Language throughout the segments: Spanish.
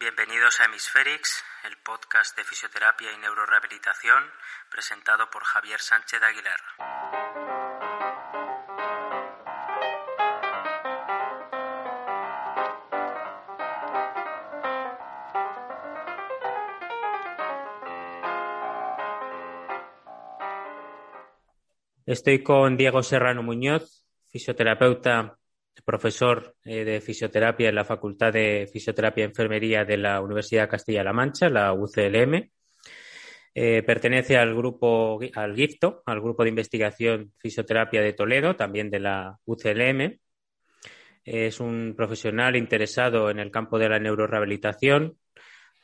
Bienvenidos a Hemisferix, el podcast de fisioterapia y neurorehabilitación presentado por Javier Sánchez Aguilar. Estoy con Diego Serrano Muñoz, fisioterapeuta, profesor eh, de fisioterapia en la Facultad de Fisioterapia y Enfermería de la Universidad Castilla-La Mancha, la UCLM. Eh, pertenece al grupo, al GIFTO, al grupo de investigación fisioterapia de Toledo, también de la UCLM. Es un profesional interesado en el campo de la neurorehabilitación,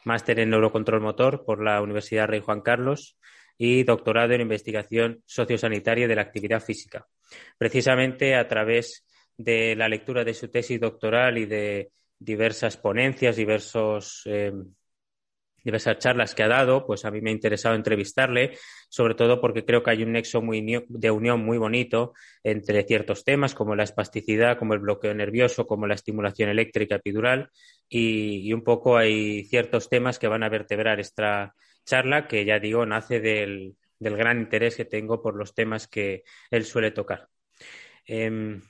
máster en neurocontrol motor por la Universidad Rey Juan Carlos y doctorado en investigación sociosanitaria de la actividad física. Precisamente a través de la lectura de su tesis doctoral y de diversas ponencias, diversos, eh, diversas charlas que ha dado, pues a mí me ha interesado entrevistarle, sobre todo porque creo que hay un nexo muy de unión muy bonito entre ciertos temas como la espasticidad, como el bloqueo nervioso, como la estimulación eléctrica epidural y, un poco hay ciertos temas que van a vertebrar esta, charla que ya digo nace del, gran interés que tengo por los temas que él suele tocar. Em,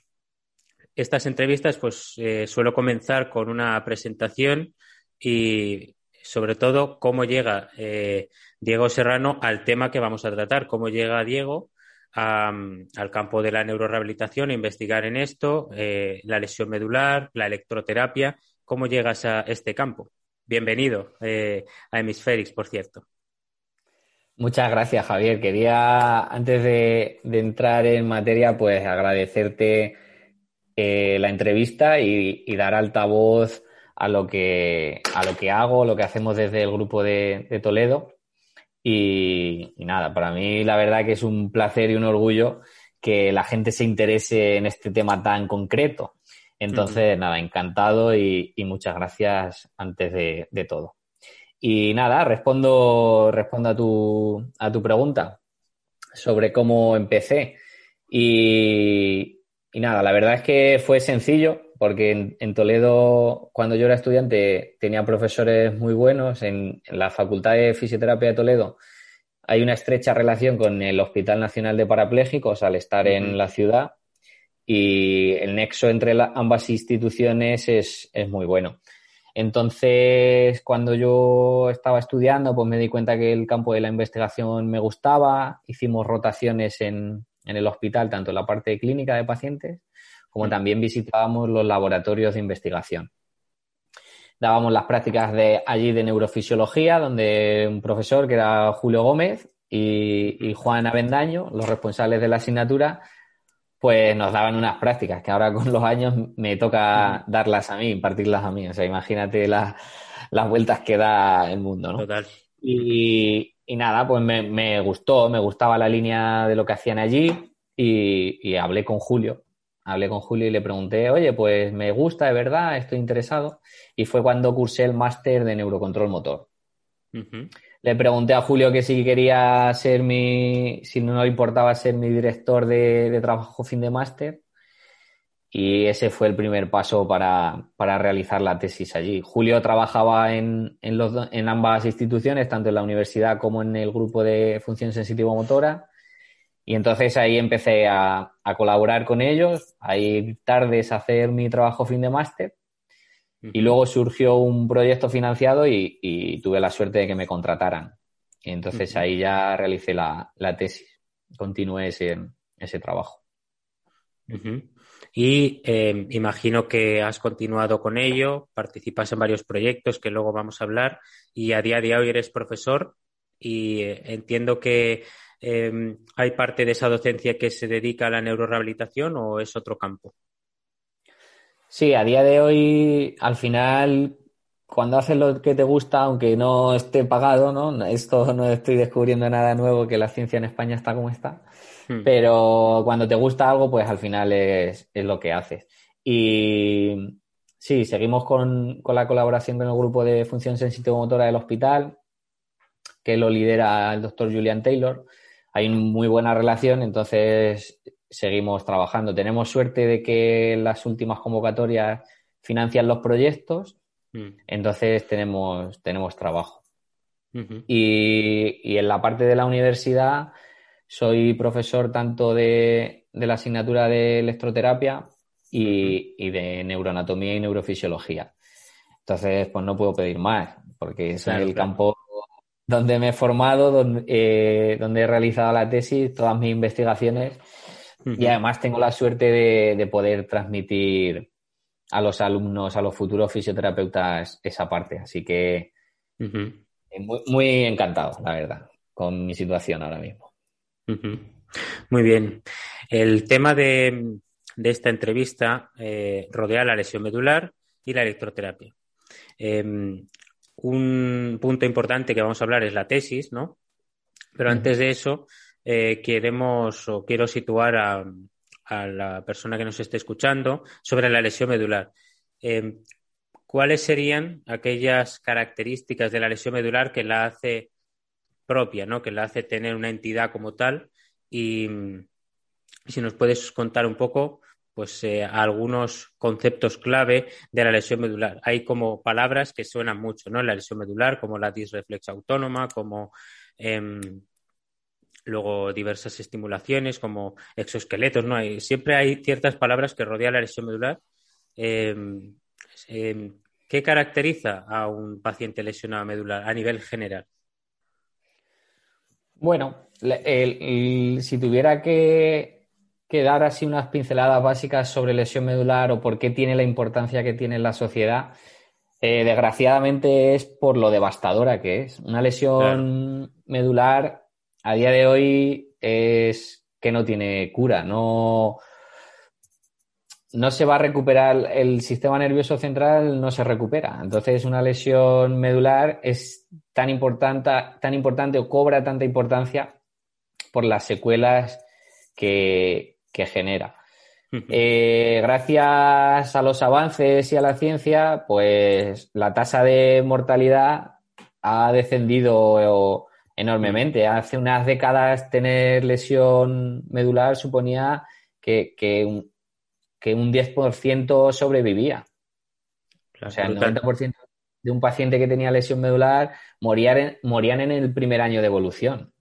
estas entrevistas pues eh, suelo comenzar con una presentación y sobre todo cómo llega eh, Diego Serrano al tema que vamos a tratar, cómo llega Diego al campo de la neurorehabilitación, a investigar en esto, eh, la lesión medular, la electroterapia, cómo llegas a este campo. Bienvenido a Hemisferix, por cierto. Muchas gracias, Javier. Quería, antes de, entrar en materia, pues agradecerte eh, la entrevista y, dar altavoz a lo que a lo que hago, lo que hacemos desde el grupo de, Toledo. Y, y, nada, para mí la verdad que es un placer y un orgullo que la gente se interese en este tema tan concreto. Entonces, nada, encantado y, muchas gracias antes de, todo. Y nada, respondo, respondo a, tu, a tu pregunta sobre cómo empecé. Y, nada, la verdad es que fue sencillo porque en, Toledo, cuando yo era estudiante, tenía profesores muy buenos. En, la Facultad de Fisioterapia de Toledo hay una estrecha relación con el Hospital Nacional de Parapléjicos al estar en la ciudad y el nexo entre ambas instituciones es, muy bueno. Entonces, cuando yo estaba estudiando, pues me di cuenta que el campo de la investigación me gustaba. Hicimos rotaciones en, el hospital, tanto en la parte clínica de pacientes, como también visitábamos los laboratorios de investigación. Dábamos las prácticas de allí de neurofisiología, donde un profesor que era Julio Gómez y, y Juan Avendaño, los responsables de la asignatura, pues nos daban unas prácticas que ahora con los años me toca darlas a mí, impartirlas a mí. O sea, imagínate las, vueltas que da el mundo, ¿no? Total. Y, nada, pues me, gustó, me gustaba la línea de lo que hacían allí y, hablé con Julio. Hablé con Julio y le pregunté, oye, pues me gusta de verdad, estoy interesado. Y fue cuando cursé el máster de neurocontrol motor le pregunté a Julio que si quería ser mi, si no le importaba ser mi director de, trabajo fin de máster. Y ese fue el primer paso para, realizar la tesis allí. Julio trabajaba en, en, ambas instituciones, tanto en la universidad como en el grupo de función sensitivo-motora. Y entonces ahí empecé a, a, colaborar con ellos, a ir tardes a hacer mi trabajo fin de máster. Y luego surgió un proyecto financiado y, tuve la suerte de que me contrataran. Y entonces ahí ya realicé la, tesis, continué ese, ese trabajo. Y eh, imagino que has continuado con ello, participas en varios proyectos que luego vamos a hablar y a día de hoy eres profesor y eh, entiendo que eh, hay parte de esa docencia que se dedica a la neurorehabilitación o es otro campo. Sí, a día de hoy, al final, cuando haces lo que te gusta, aunque no esté pagado, ¿no? Esto no estoy descubriendo nada nuevo, que la ciencia en España está como está. Hmm. Pero cuando te gusta algo, pues al final es, lo que haces. Y sí, seguimos con, con, la colaboración con el grupo de función sensitivo-motora del hospital, que lo lidera el doctor Julian Taylor. Hay una muy buena relación, entonces seguimos trabajando. Tenemos suerte de que las últimas convocatorias financian los proyectos Mm. Entonces tenemos, tenemos trabajo. y, en la parte de la universidad soy profesor tanto de, la asignatura de electroterapia y, de neuroanatomía y neurofisiología. Entonces, pues no puedo pedir más, porque es el campo donde me he formado, donde, eh, donde, he realizado la tesis, todas mis investigaciones y además tengo la suerte de, poder transmitir a los alumnos, a los futuros fisioterapeutas esa parte. Así que muy, muy, encantado, la verdad, con mi situación ahora mismo. Muy bien. El tema de, esta entrevista eh, rodea la lesión medular y la electroterapia. Em, un punto importante que vamos a hablar es la tesis, ¿no? Pero antes de eso, eh, queremos o quiero situar a, la persona que nos esté escuchando sobre la lesión medular. Em, ¿Cuáles serían aquellas características de la lesión medular que la hace propia, ¿no? que la hace tener una entidad como tal? Y si nos puedes contar un poco pues eh, algunos conceptos clave de la lesión medular. Hay como palabras que suenan mucho, ¿no? La lesión medular, como la disreflexa autónoma, como em, luego diversas estimulaciones, como exoesqueletos, ¿no? Hay, siempre hay ciertas palabras que rodean la lesión medular. Em, ¿Qué caracteriza a un paciente lesionado medular a nivel general? Bueno, si tuviera que que dar así unas pinceladas básicas sobre lesión medular o por qué tiene la importancia que tiene en la sociedad. Eh, desgraciadamente es por lo devastadora que es. Una lesión medular a día de hoy es que no tiene cura, no, no se va a recuperar, el sistema nervioso central no se recupera. Entonces, una lesión medular es tan importante, tan importante o cobra tanta importancia por las secuelas que, que genera. Eh, gracias a los avances y a la ciencia, pues la tasa de mortalidad ha descendido enormemente. Hace unas décadas tener lesión medular suponía que, un, que un 10% sobrevivía. o sea, el 90% de un paciente que tenía lesión medular morían, morían en el primer año de evolución.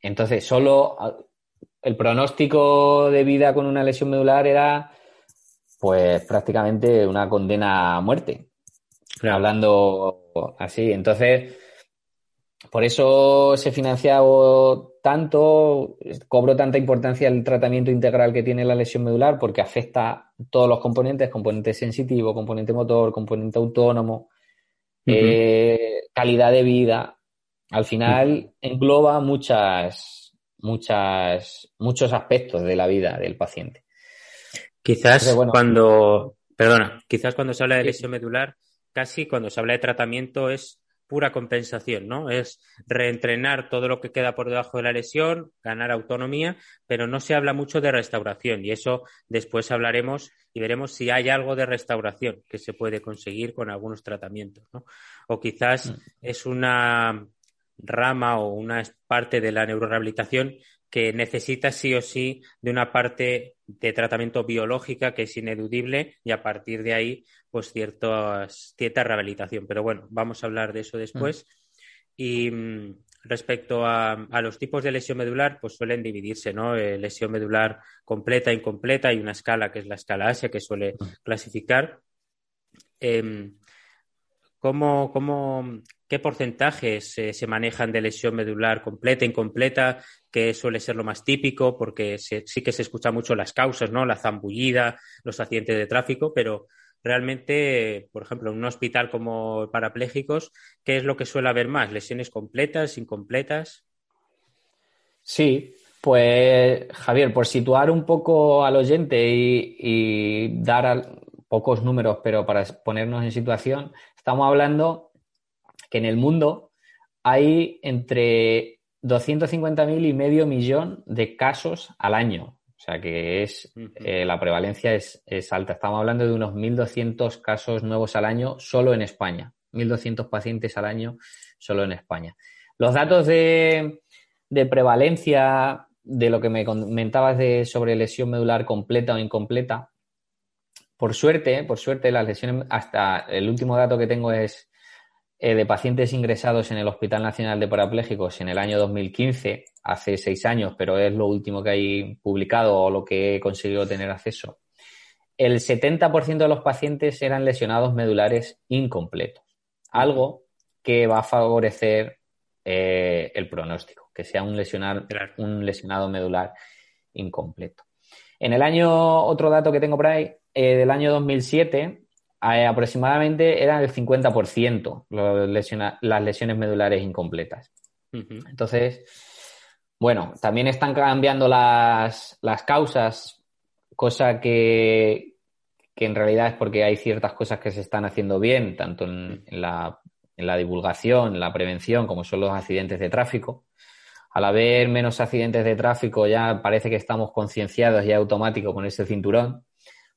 Entonces, solo el pronóstico de vida con una lesión medular era pues prácticamente una condena a muerte. Hablando así. Entonces, por eso se financia tanto, cobro tanta importancia el tratamiento integral que tiene la lesión medular porque afecta todos los componentes, componente sensitivo, componente motor, componente autónomo, eh, calidad de vida. Al final engloba muchas, muchas, muchos aspectos de la vida del paciente. Quizás cuando, perdona, quizás cuando se habla de lesión medular, casi cuando se habla de tratamiento es pura compensación, ¿no? Es reentrenar todo lo que queda por debajo de la lesión, ganar autonomía, pero no se habla mucho de restauración y eso después hablaremos y veremos si hay algo de restauración que se puede conseguir con algunos tratamientos, ¿no? O quizás mm. es una rama o una parte de la neurorehabilitación que necesita sí o sí de una parte de tratamiento biológica que es ineludible y a partir de ahí, pues ciertas, cierta rehabilitación. Pero bueno, vamos a hablar de eso después. Mm. Y mm, respecto a, los tipos de lesión medular, pues suelen dividirse, ¿no? Eh, lesión medular completa, incompleta, hay una escala que es la escala Asia que suele mm. clasificar. Em, ¿Cómo, cómo, qué porcentajes eh, se manejan de lesión medular completa, incompleta, que suele ser lo más típico, porque sí que se escucha mucho las causas, ¿no? La zambullida, los accidentes de tráfico, pero realmente, por ejemplo, en un hospital como parapléjicos, ¿qué es lo que suele haber más? ¿Lesiones completas, incompletas? Sí, pues Javier, por situar un poco al oyente y, dar pocos números, pero para ponernos en situación, estamos hablando que en el mundo hay entre 250.000 y medio millón de casos al año. O sea que es eh, la prevalencia es, alta. Estamos hablando de unos 1.200 casos nuevos al año solo en España. 1.200 pacientes al año solo en España. Los datos de, prevalencia de lo que me comentabas de sobre lesión medular completa o incompleta, por suerte, por suerte, las lesiones, hasta el último dato que tengo es eh, de pacientes ingresados en el Hospital Nacional de Parapléjicos en el año 2015, hace seis años, pero es lo último que hay publicado o lo que he conseguido tener acceso. El 70% de los pacientes eran lesionados medulares incompletos, algo que va a favorecer eh, el pronóstico, que sea un, lesionar, un lesionado medular incompleto. En el año, otro dato que tengo por ahí, eh, del año 2007, eh, aproximadamente eran el 50% las lesiones medulares incompletas. Entonces, bueno, también están cambiando las, causas, cosa que, en realidad es porque hay ciertas cosas que se están haciendo bien, tanto en, la, en la divulgación, en la prevención, como son los accidentes de tráfico. Al haber menos accidentes de tráfico ya parece que estamos concienciados y automático con ese cinturón,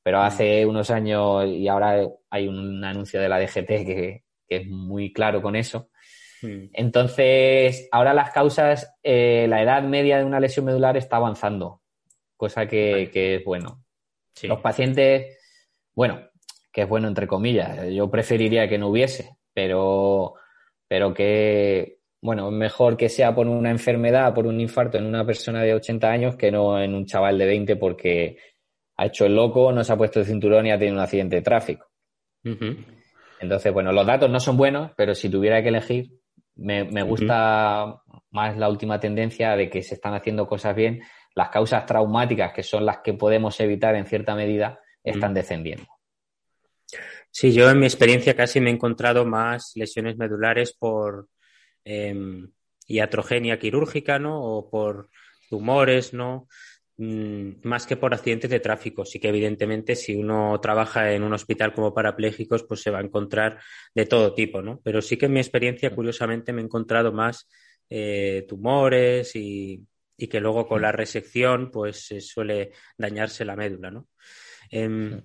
pero mm. hace unos años y ahora hay un anuncio de la DGT que, es muy claro con eso. Mm. Entonces, ahora las causas, eh, la edad media de una lesión medular está avanzando, cosa que, es bueno. Los pacientes, bueno, que es bueno entre comillas, yo preferiría que no hubiese, pero, pero que bueno, es mejor que sea por una enfermedad, por un infarto en una persona de 80 años que no en un chaval de 20 porque ha hecho el loco, no se ha puesto el cinturón y ha tenido un accidente de tráfico. Entonces, bueno, los datos no son buenos, pero si tuviera que elegir, me, gusta más la última tendencia de que se están haciendo cosas bien. Las causas traumáticas, que son las que podemos evitar en cierta medida, están descendiendo. Sí, yo en mi experiencia casi me he encontrado más lesiones medulares por, eh, iatrogenia quirúrgica, ¿no? O por tumores, ¿no? Mm, más que por accidentes de tráfico. Sí que evidentemente si uno trabaja en un hospital como parapléjicos, pues se va a encontrar de todo tipo, ¿no? Pero sí que en mi experiencia, curiosamente, me he encontrado más eh, tumores y, que luego con la resección, pues se suele dañarse la médula, ¿no? Em,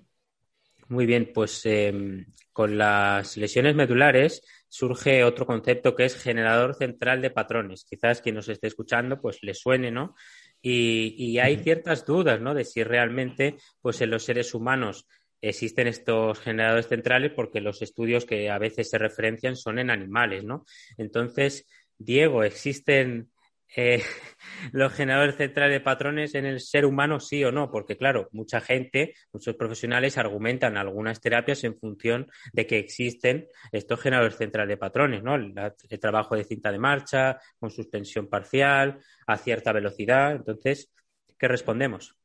muy bien, pues em, con las lesiones medulares surge otro concepto que es generador central de patrones. Quizás quien nos esté escuchando pues le suene, ¿no? Y, hay ciertas dudas, ¿no? De si realmente pues en los seres humanos existen estos generadores centrales porque los estudios que a veces se referencian son en animales, ¿no? Entonces, Diego, ¿existen eh, los generadores centrales de patrones en el ser humano, sí o no, porque claro, mucha gente, muchos profesionales argumentan algunas terapias en función de que existen estos generadores centrales de patrones, ¿no? El, trabajo de cinta de marcha, con suspensión parcial, a cierta velocidad. Entonces, ¿qué respondemos?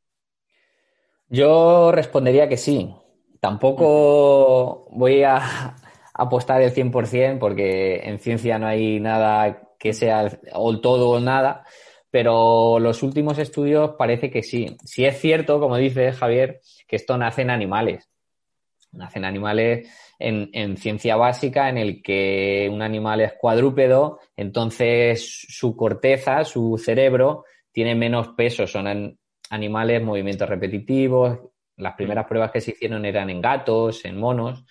Yo respondería que sí. Tampoco voy a apostar el 100% porque en ciencia no hay nada que sea o todo o nada, pero los últimos estudios parece que sí. Sí es cierto, como dice Javier, que esto nace en animales. Nacen animales en, ciencia básica en el que un animal es cuadrúpedo, entonces su corteza, su cerebro, tiene menos peso. Son animales, movimientos repetitivos. Las primeras pruebas que se hicieron eran en gatos, en monos,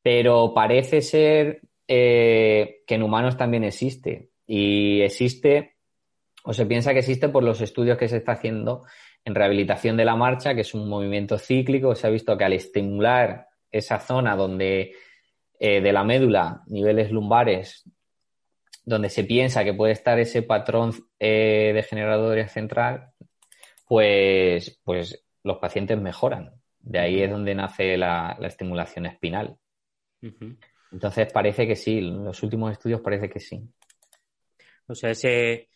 pero parece ser eh, que en humanos también existe. Y existe, o se piensa que existe por los estudios que se está haciendo en rehabilitación de la marcha, que es un movimiento cíclico. Se ha visto que al estimular esa zona donde eh, de la médula, niveles lumbares, donde se piensa que puede estar ese patrón eh, de generadores central, pues, pues los pacientes mejoran. De ahí es donde nace la, estimulación espinal. Entonces parece que sí, los últimos estudios parece que sí. O sea, ese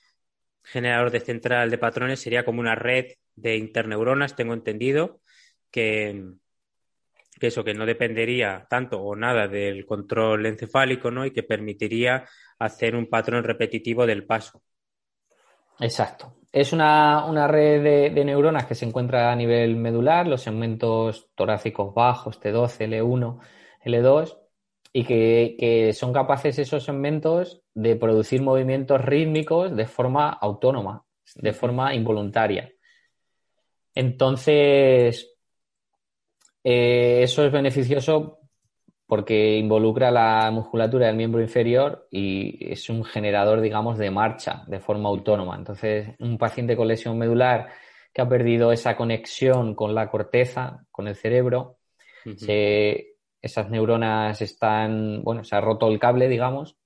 generador de central de patrones sería como una red de interneuronas, tengo entendido, que, eso que no dependería tanto o nada del control encefálico, ¿no? Y que permitiría hacer un patrón repetitivo del paso. Exacto. Es una, red de, de, neuronas que se encuentra a nivel medular, los segmentos torácicos bajos, T12, L1, L2, y que, son capaces esos segmentos de producir movimientos rítmicos de forma autónoma, de forma involuntaria. Entonces, eh, eso es beneficioso porque involucra la musculatura del miembro inferior y es un generador, digamos, de marcha de forma autónoma. Entonces, un paciente con lesión medular que ha perdido esa conexión con la corteza, con el cerebro, esas neuronas están, bueno, se ha roto el cable, digamos,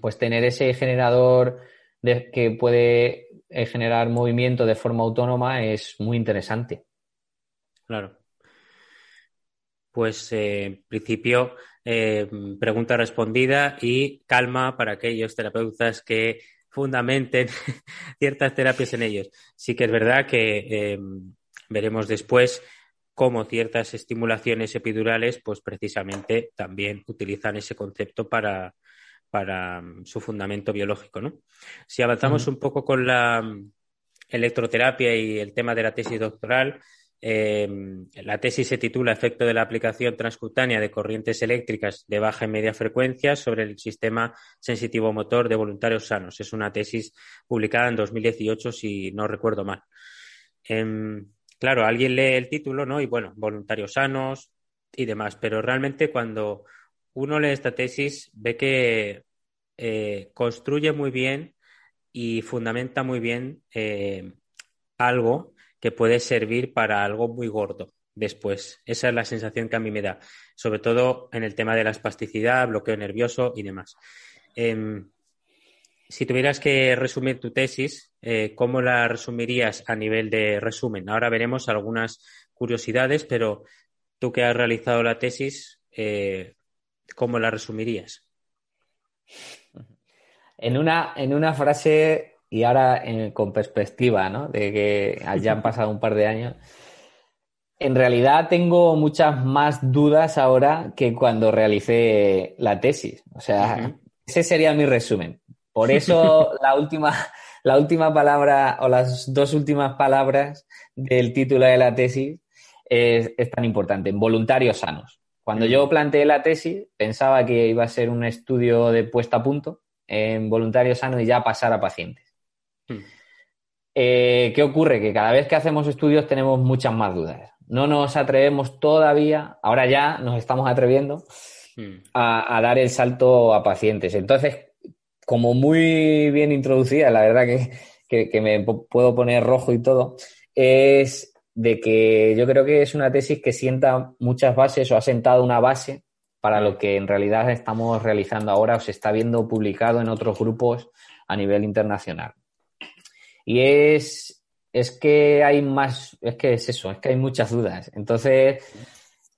pues tener ese generador de, que puede eh, generar movimiento de forma autónoma es muy interesante. Claro. Pues eh, en principio, eh, pregunta respondida y calma para aquellos terapeutas que fundamenten ciertas terapias en ellos. Sí que es verdad que veremos después cómo ciertas estimulaciones epidurales, pues precisamente también utilizan ese concepto para, para mm, su fundamento biológico. ¿no? Si avanzamos un poco con la mm, electroterapia y el tema de la tesis doctoral, em, la tesis se titula Efecto de la aplicación transcutánea de corrientes eléctricas de baja y media frecuencia sobre el sistema sensitivo motor de voluntarios sanos. Es una tesis publicada en 2018, si no recuerdo mal. Em, claro, alguien lee el título, ¿no? Y bueno, voluntarios sanos y demás, pero realmente cuando uno lee esta tesis, ve que eh, construye muy bien y fundamenta muy bien eh, algo que puede servir para algo muy gordo después. Esa es la sensación que a mí me da, sobre todo en el tema de la espasticidad, bloqueo nervioso y demás. Em, si tuvieras que resumir tu tesis, eh, ¿cómo la resumirías a nivel de resumen? Ahora veremos algunas curiosidades, pero tú que has realizado la tesis, ¿cómo la resumirías? En una, en una frase, y ahora con perspectiva, ¿no? De que ya han pasado un par de años. En realidad tengo muchas más dudas ahora que cuando realicé la tesis. O sea, ese sería mi resumen. Por eso la última, la última palabra o las dos últimas palabras del título de la tesis es, es tan importante. Voluntarios sanos. Cuando yo planteé la tesis, pensaba que iba a ser un estudio de puesta a punto en voluntarios sanos y ya pasar a pacientes. Hmm. Eh, ¿Qué ocurre? Que cada vez que hacemos estudios tenemos muchas más dudas. No nos atrevemos todavía, ahora ya nos estamos atreviendo hmm. a, dar el salto a pacientes. Entonces, como muy bien introducida, la verdad que, que me puedo poner rojo y todo, es de que yo creo que es una tesis que sienta muchas bases o ha sentado una base para lo que en realidad estamos realizando ahora o se está viendo publicado en otros grupos a nivel internacional. Y es, es que hay más, es que es eso, es que hay muchas dudas. Entonces,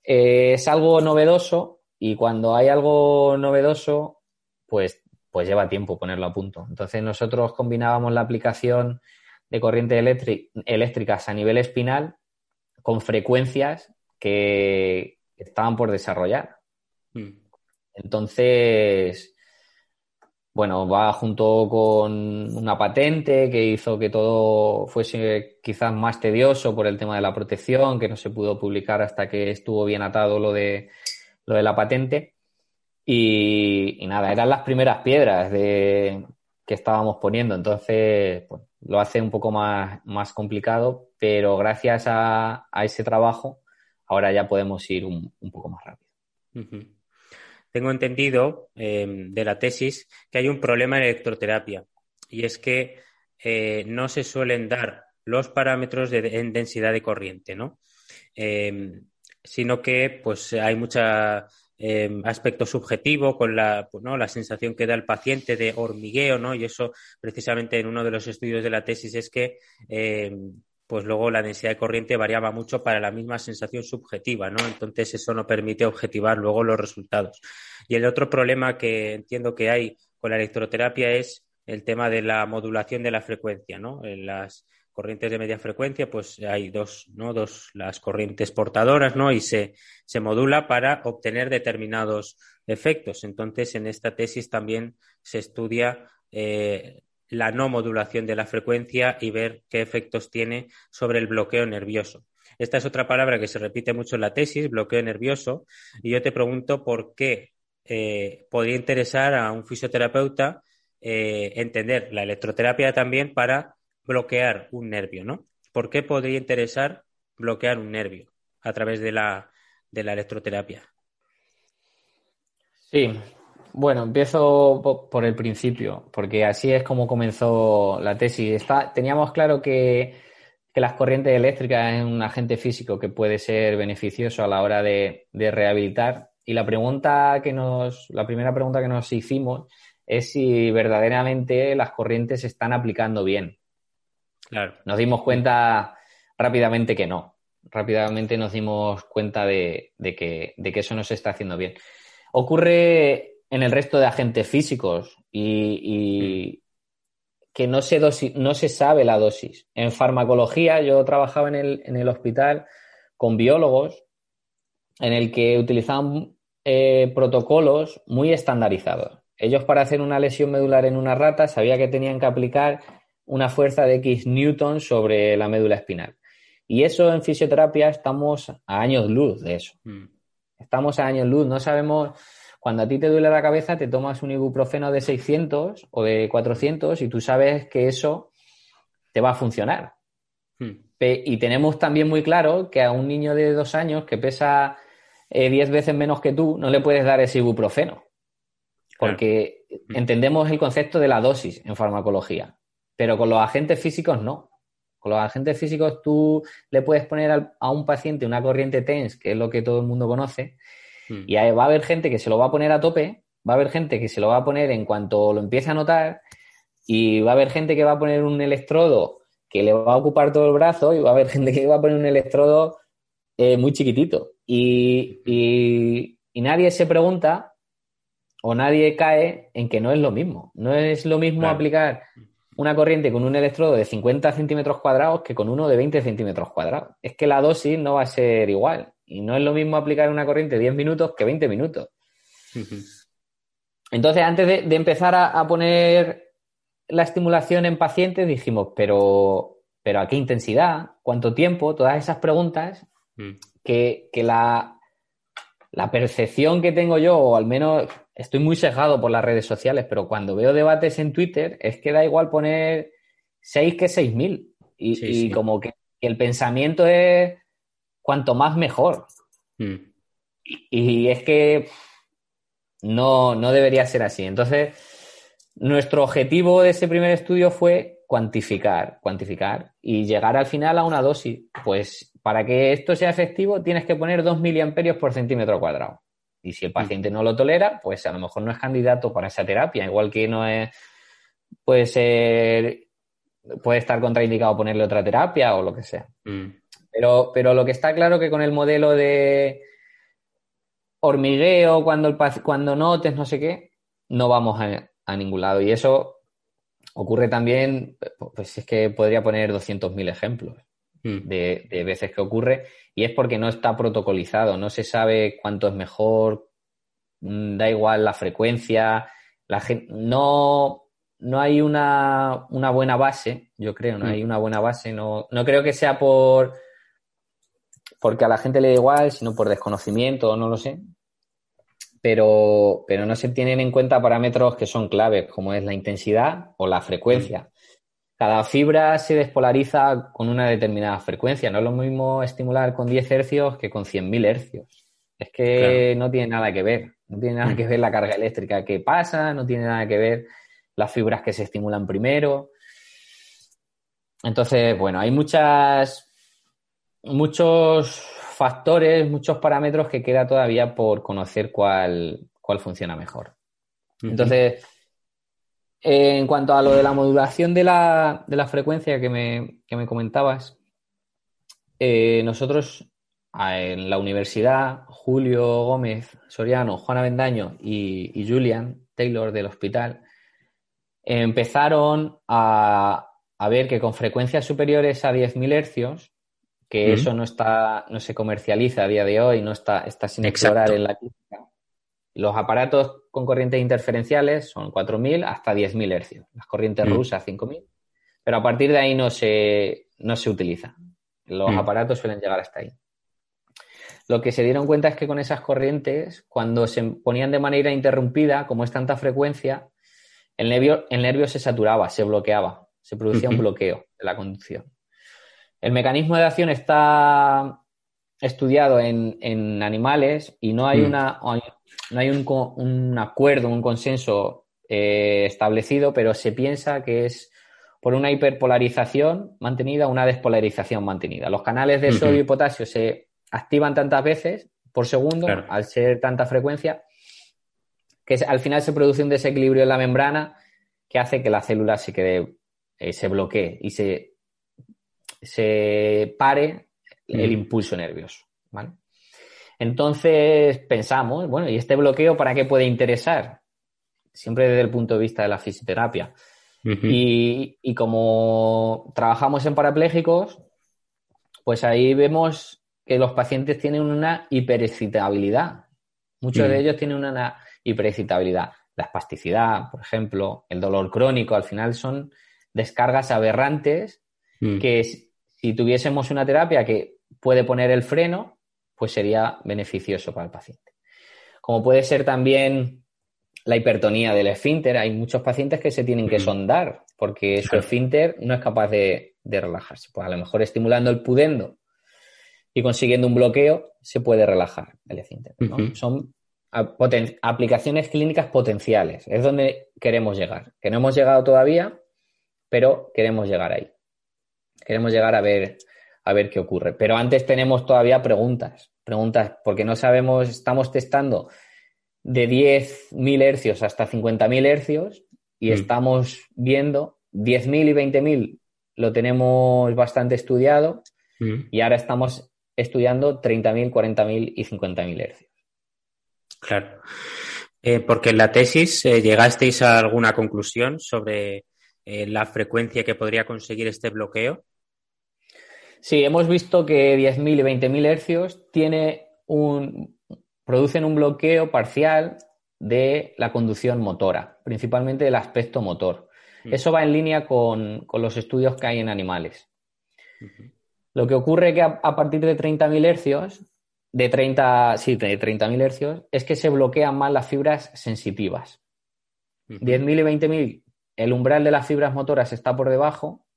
eh, es algo novedoso y cuando hay algo novedoso, pues, pues lleva tiempo ponerlo a punto. Entonces, nosotros combinábamos la aplicación de corrientes eléctricas a nivel espinal con frecuencias que estaban por desarrollar. Hmm. Entonces, bueno, va junto con una patente que hizo que todo fuese quizás más tedioso por el tema de la protección, que no se pudo publicar hasta que estuvo bien atado lo de, lo de la patente. Y, nada, eran las primeras piedras de, que estábamos poniendo. Entonces, pues, lo hace un poco más, más complicado, pero gracias a, ese trabajo, ahora ya podemos ir un, poco más rápido. Tengo entendido em, de la tesis que hay un problema en electroterapia y es que eh, no se suelen dar los parámetros de, en densidad de corriente, ¿no? Em, sino que pues hay mucha Em, aspecto subjetivo, con la, pues, ¿no? la sensación que da el paciente de hormigueo, ¿no? Y eso precisamente en uno de los estudios de la tesis es que em, pues luego la densidad de corriente variaba mucho para la misma sensación subjetiva, ¿no? Entonces eso no permite objetivar luego los resultados. Y el otro problema que entiendo que hay con la electroterapia es el tema de la modulación de la frecuencia, ¿no? Las corrientes de media frecuencia, pues hay dos, ¿no? Dos, las corrientes portadoras, ¿no? Y se, se modula para obtener determinados efectos. Entonces, en esta tesis también se estudia eh, la no modulación de la frecuencia y ver qué efectos tiene sobre el bloqueo nervioso. Esta es otra palabra que se repite mucho en la tesis, bloqueo nervioso, y yo te pregunto por qué eh, podría interesar a un fisioterapeuta eh, entender la electroterapia también para bloquear un nervio, ¿no? ¿Por qué podría interesar bloquear un nervio a través de la, de la electroterapia? Sí, bueno, empiezo por el principio, porque así es como comenzó la tesis. teníamos claro que, que las corrientes eléctricas es un agente físico que puede ser beneficioso a la hora de, rehabilitar. Y la pregunta que nos, la primera pregunta que nos hicimos es si verdaderamente las corrientes se están aplicando bien. Claro. Nos dimos cuenta rápidamente que no. Rápidamente nos dimos cuenta de, que, eso no se está haciendo bien. Ocurre en el resto de agentes físicos y, que no se, no se sabe la dosis. En farmacología, yo trabajaba en el, en el hospital con biólogos en el que utilizaban eh, protocolos muy estandarizados. Ellos para hacer una lesión medular en una rata sabían que tenían que aplicar una fuerza de X newton sobre la médula espinal. Y eso en fisioterapia estamos a años luz de eso. Mm. Estamos a años luz, no sabemos cuando a ti te duele la cabeza, te tomas un ibuprofeno de 600 o de 400 y tú sabes que eso te va a funcionar. Hmm. Y tenemos también muy claro que a un niño de dos años que pesa 10 eh, veces menos que tú, no le puedes dar ese ibuprofeno. Porque hmm. entendemos el concepto de la dosis en farmacología. Pero con los agentes físicos no. Con los agentes físicos tú le puedes poner a un paciente una corriente TENS, que es lo que todo el mundo conoce, Hmm. Y va a haber gente que se lo va a poner a tope, va a haber gente que se lo va a poner en cuanto lo empiece a notar, y va a haber gente que va a poner un electrodo que le va a ocupar todo el brazo, y va a haber gente que va a poner un electrodo eh, muy chiquitito. Y, y, nadie se pregunta o nadie cae en que no es lo mismo. No es lo mismo aplicar una corriente con un electrodo de 50 centímetros cuadrados que con uno de 20 centímetros cuadrados. Es que la dosis no va a ser igual. Y no es lo mismo aplicar una corriente 10 minutos que 20 minutos. Entonces, antes de, empezar a, poner la estimulación en pacientes, dijimos, pero, pero ¿a qué intensidad? ¿Cuánto tiempo? Todas esas preguntas mm. que, la, la percepción que tengo yo, o al menos estoy muy sesgado por las redes sociales, pero cuando veo debates en Twitter, es que da igual poner 6 que 6.000. Y, y como que el pensamiento es cuanto más mejor. Mm. Y, es que no, no debería ser así. Entonces, nuestro objetivo de ese primer estudio fue cuantificar, cuantificar y llegar al final a una dosis. Pues para que esto sea efectivo tienes que poner 2 miliamperios por centímetro cuadrado. Y si el mm. paciente no lo tolera, pues a lo mejor no es candidato para esa terapia. Igual que no es, puede ser, puede estar contraindicado ponerle otra terapia o lo que sea. Mm. Pero, pero lo que está claro que con el modelo de hormigueo, cuando, el, cuando notes no sé qué, no vamos a, ningún lado. Y eso ocurre también, pues es que podría poner 200.000 ejemplos hmm. de, veces que ocurre, y es porque no está protocolizado, no se sabe cuánto es mejor, mm, da igual la frecuencia, la gente, no, no hay una, una, buena base, yo creo, no hmm. hay una buena base, no, no creo que sea por porque a la gente le da igual, sino por desconocimiento, no lo sé. Pero, pero no se tienen en cuenta parámetros que son claves, como es la intensidad o la frecuencia. Cada fibra se despolariza con una determinada frecuencia. No es lo mismo estimular con 10 hercios que con 100.000 hercios. Es que no tiene nada que ver. No tiene nada que ver la carga eléctrica que pasa, no tiene nada que ver las fibras que se estimulan primero. Entonces, bueno, hay muchas muchos factores, muchos parámetros que queda todavía por conocer cuál, cuál funciona mejor. Entonces, en cuanto a lo de la modulación de la, de la frecuencia que me, que me comentabas, eh, nosotros en la universidad, Julio Gómez Soriano, Juana Bendaño y, y Julian Taylor del hospital empezaron a, a, ver que con frecuencias superiores a 10.000 hercios que eso no está, no se comercializa a día de hoy, no está, está sin explorar en la clínica. Los aparatos con corrientes interferenciales son 4.000 hasta 10.000 hercios. Las corrientes rusas 5.000. Pero a partir de ahí no se, no se utiliza. Los aparatos suelen llegar hasta ahí. Lo que se dieron cuenta es que con esas corrientes, cuando se ponían de manera interrumpida, como es tanta frecuencia, el nervio, el nervio se saturaba, se bloqueaba, se producía un bloqueo de la conducción. El mecanismo de acción está estudiado en, animales y no hay, mm. una, no hay un, acuerdo, un consenso eh, establecido, pero se piensa que es por una hiperpolarización mantenida, una despolarización mantenida. Los canales de sodio y potasio se activan tantas veces por segundo, al ser tanta frecuencia, que al final se produce un desequilibrio en la membrana que hace que la célula se quede, eh, se bloquee y se, se pare el impulso nervioso. Entonces pensamos, bueno, ¿y este bloqueo para qué puede interesar? Siempre desde el punto de vista de la fisioterapia. y, y, como trabajamos en parapléjicos, pues ahí vemos que los pacientes tienen una hiperexcitabilidad. Muchos de ellos tienen una hiperexcitabilidad. La espasticidad, por ejemplo, el dolor crónico, al final son descargas aberrantes que si tuviésemos una terapia que puede poner el freno, pues sería beneficioso para el paciente. Como puede ser también la hipertonía del esfínter, hay muchos pacientes que se tienen que sondar porque su esfínter no es capaz de, relajarse. Pues a lo mejor estimulando el pudendo y consiguiendo un bloqueo se puede relajar el esfínter. Son aplicaciones clínicas potenciales, es donde queremos llegar. Que no hemos llegado todavía, pero queremos llegar ahí. Queremos llegar a ver a ver qué ocurre. Pero antes tenemos todavía preguntas, preguntas, porque no sabemos, estamos testando de 10.000 hercios hasta 50.000 hercios y mm. estamos viendo 10.000 y 20.000 lo tenemos bastante estudiado mm. y ahora estamos estudiando 30.000, 40.000 y 50.000 hercios. Claro. Eh, porque en la tesis eh, llegasteis a alguna conclusión sobre eh, la frecuencia que podría conseguir este bloqueo. Sí, hemos visto que 10.000 y 20.000 hercios tiene un, producen un bloqueo parcial de la conducción motora, principalmente del aspecto motor. Mm. Eso va en línea con, los estudios que hay en animales. Lo que ocurre que a, partir de 30.000 hercios, de 30, sí, de 30.000 hercios, es que se bloquean más las fibras sensitivas. 10.000 y 20.000, el umbral de las fibras motoras está por debajo.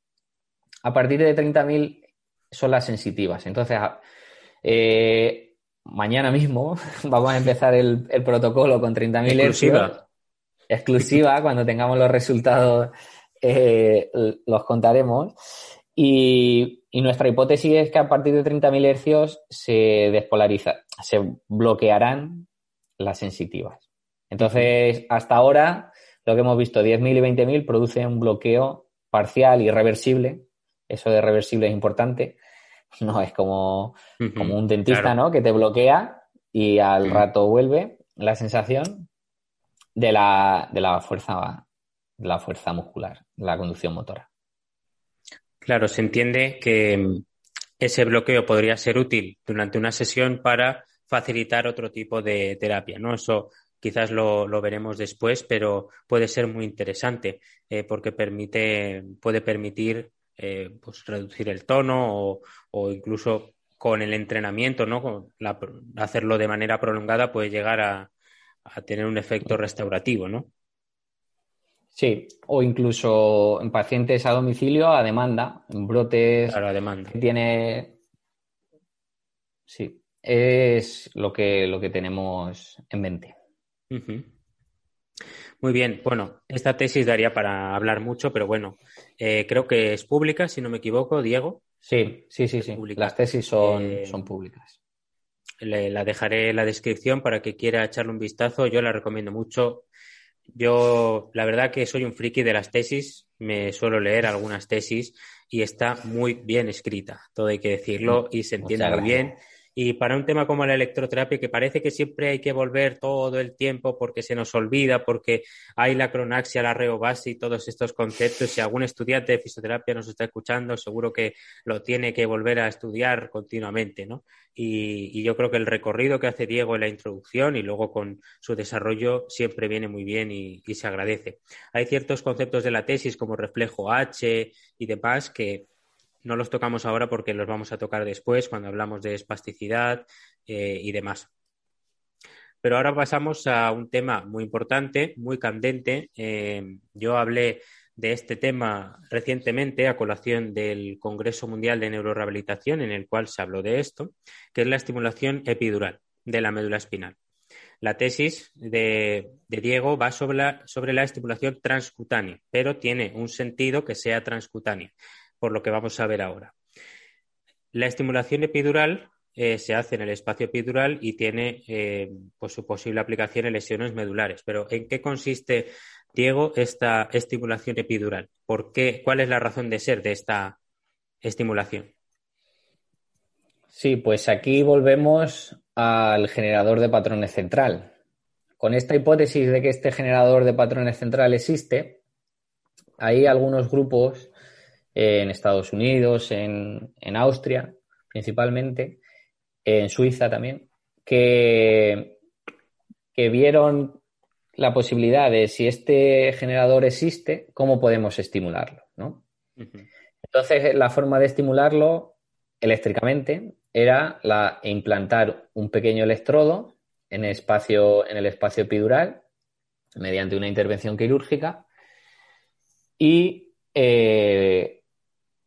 A partir de 30.000 son las sensitivas. Entonces, eh, mañana mismo vamos a empezar el, protocolo con 30.000 exclusiva. Exclusiva, cuando tengamos los resultados eh, los contaremos. Y, nuestra hipótesis es que a partir de 30.000 hercios se despolariza, se bloquearán las sensitivas. Entonces, hasta ahora, lo que hemos visto, 10.000 y 20.000 produce un bloqueo parcial y reversible eso de reversible es importante. No es como, como un dentista, ¿no? Que te bloquea y al rato vuelve la sensación de la, de la fuerza, de la fuerza muscular, la conducción motora. Claro, se entiende que ese bloqueo podría ser útil durante una sesión para facilitar otro tipo de terapia, ¿no? Eso quizás lo, veremos después, pero puede ser muy interesante eh, porque permite, puede permitir eh, pues reducir el tono o, incluso con el entrenamiento, ¿no? hacerlo de manera prolongada puede llegar a, tener un efecto restaurativo, ¿no? Sí, o incluso en pacientes a domicilio a demanda, en brotes a demanda. que tiene. Sí, es lo que, lo que tenemos en mente. Muy bien, bueno, esta tesis daría para hablar mucho, pero bueno, eh, creo que es pública, si no me equivoco, Diego. Sí, sí, sí, sí. Las tesis son, eh, son públicas. la dejaré en la descripción para que quiera echarle un vistazo. Yo la recomiendo mucho. Yo, la verdad que soy un friki de las tesis, me suelo leer algunas tesis y está muy bien escrita, todo hay que decirlo, y se entiende muy bien y para un tema como la electroterapia, que parece que siempre hay que volver todo el tiempo porque se nos olvida, porque hay la cronaxia, la reobase y todos estos conceptos, si algún estudiante de fisioterapia nos está escuchando, seguro que lo tiene que volver a estudiar continuamente, ¿no? Y, yo creo que el recorrido que hace Diego en la introducción y luego con su desarrollo siempre viene muy bien y, y se agradece. Hay ciertos conceptos de la tesis como reflejo H y demás que no los tocamos ahora porque los vamos a tocar después cuando hablamos de espasticidad eh, y demás. Pero ahora pasamos a un tema muy importante, muy candente. Eh, yo hablé de este tema recientemente a colación del Congreso Mundial de Neurorehabilitación, en el cual se habló de esto, que es la estimulación epidural de la médula espinal. La tesis de, Diego va sobre la, sobre la estimulación transcutánea, pero tiene un sentido que sea transcutánea, por lo que vamos a ver ahora. La estimulación epidural eh, se hace en el espacio epidural y tiene eh, pues, su posible aplicación en lesiones medulares. Pero ¿en qué consiste, Diego, esta estimulación epidural? ¿Por qué? ¿Cuál es la razón de ser de esta estimulación? Sí, pues aquí volvemos al generador de patrones central. Con esta hipótesis de que este generador de patrones central existe, hay algunos grupos en Estados Unidos, en, Austria principalmente, en Suiza también, que, que vieron la posibilidad de si este generador existe, cómo podemos estimularlo. ¿no? Entonces, la forma de estimularlo eléctricamente era la implantar un pequeño electrodo en el espacio, en el espacio epidural mediante una intervención quirúrgica y eh,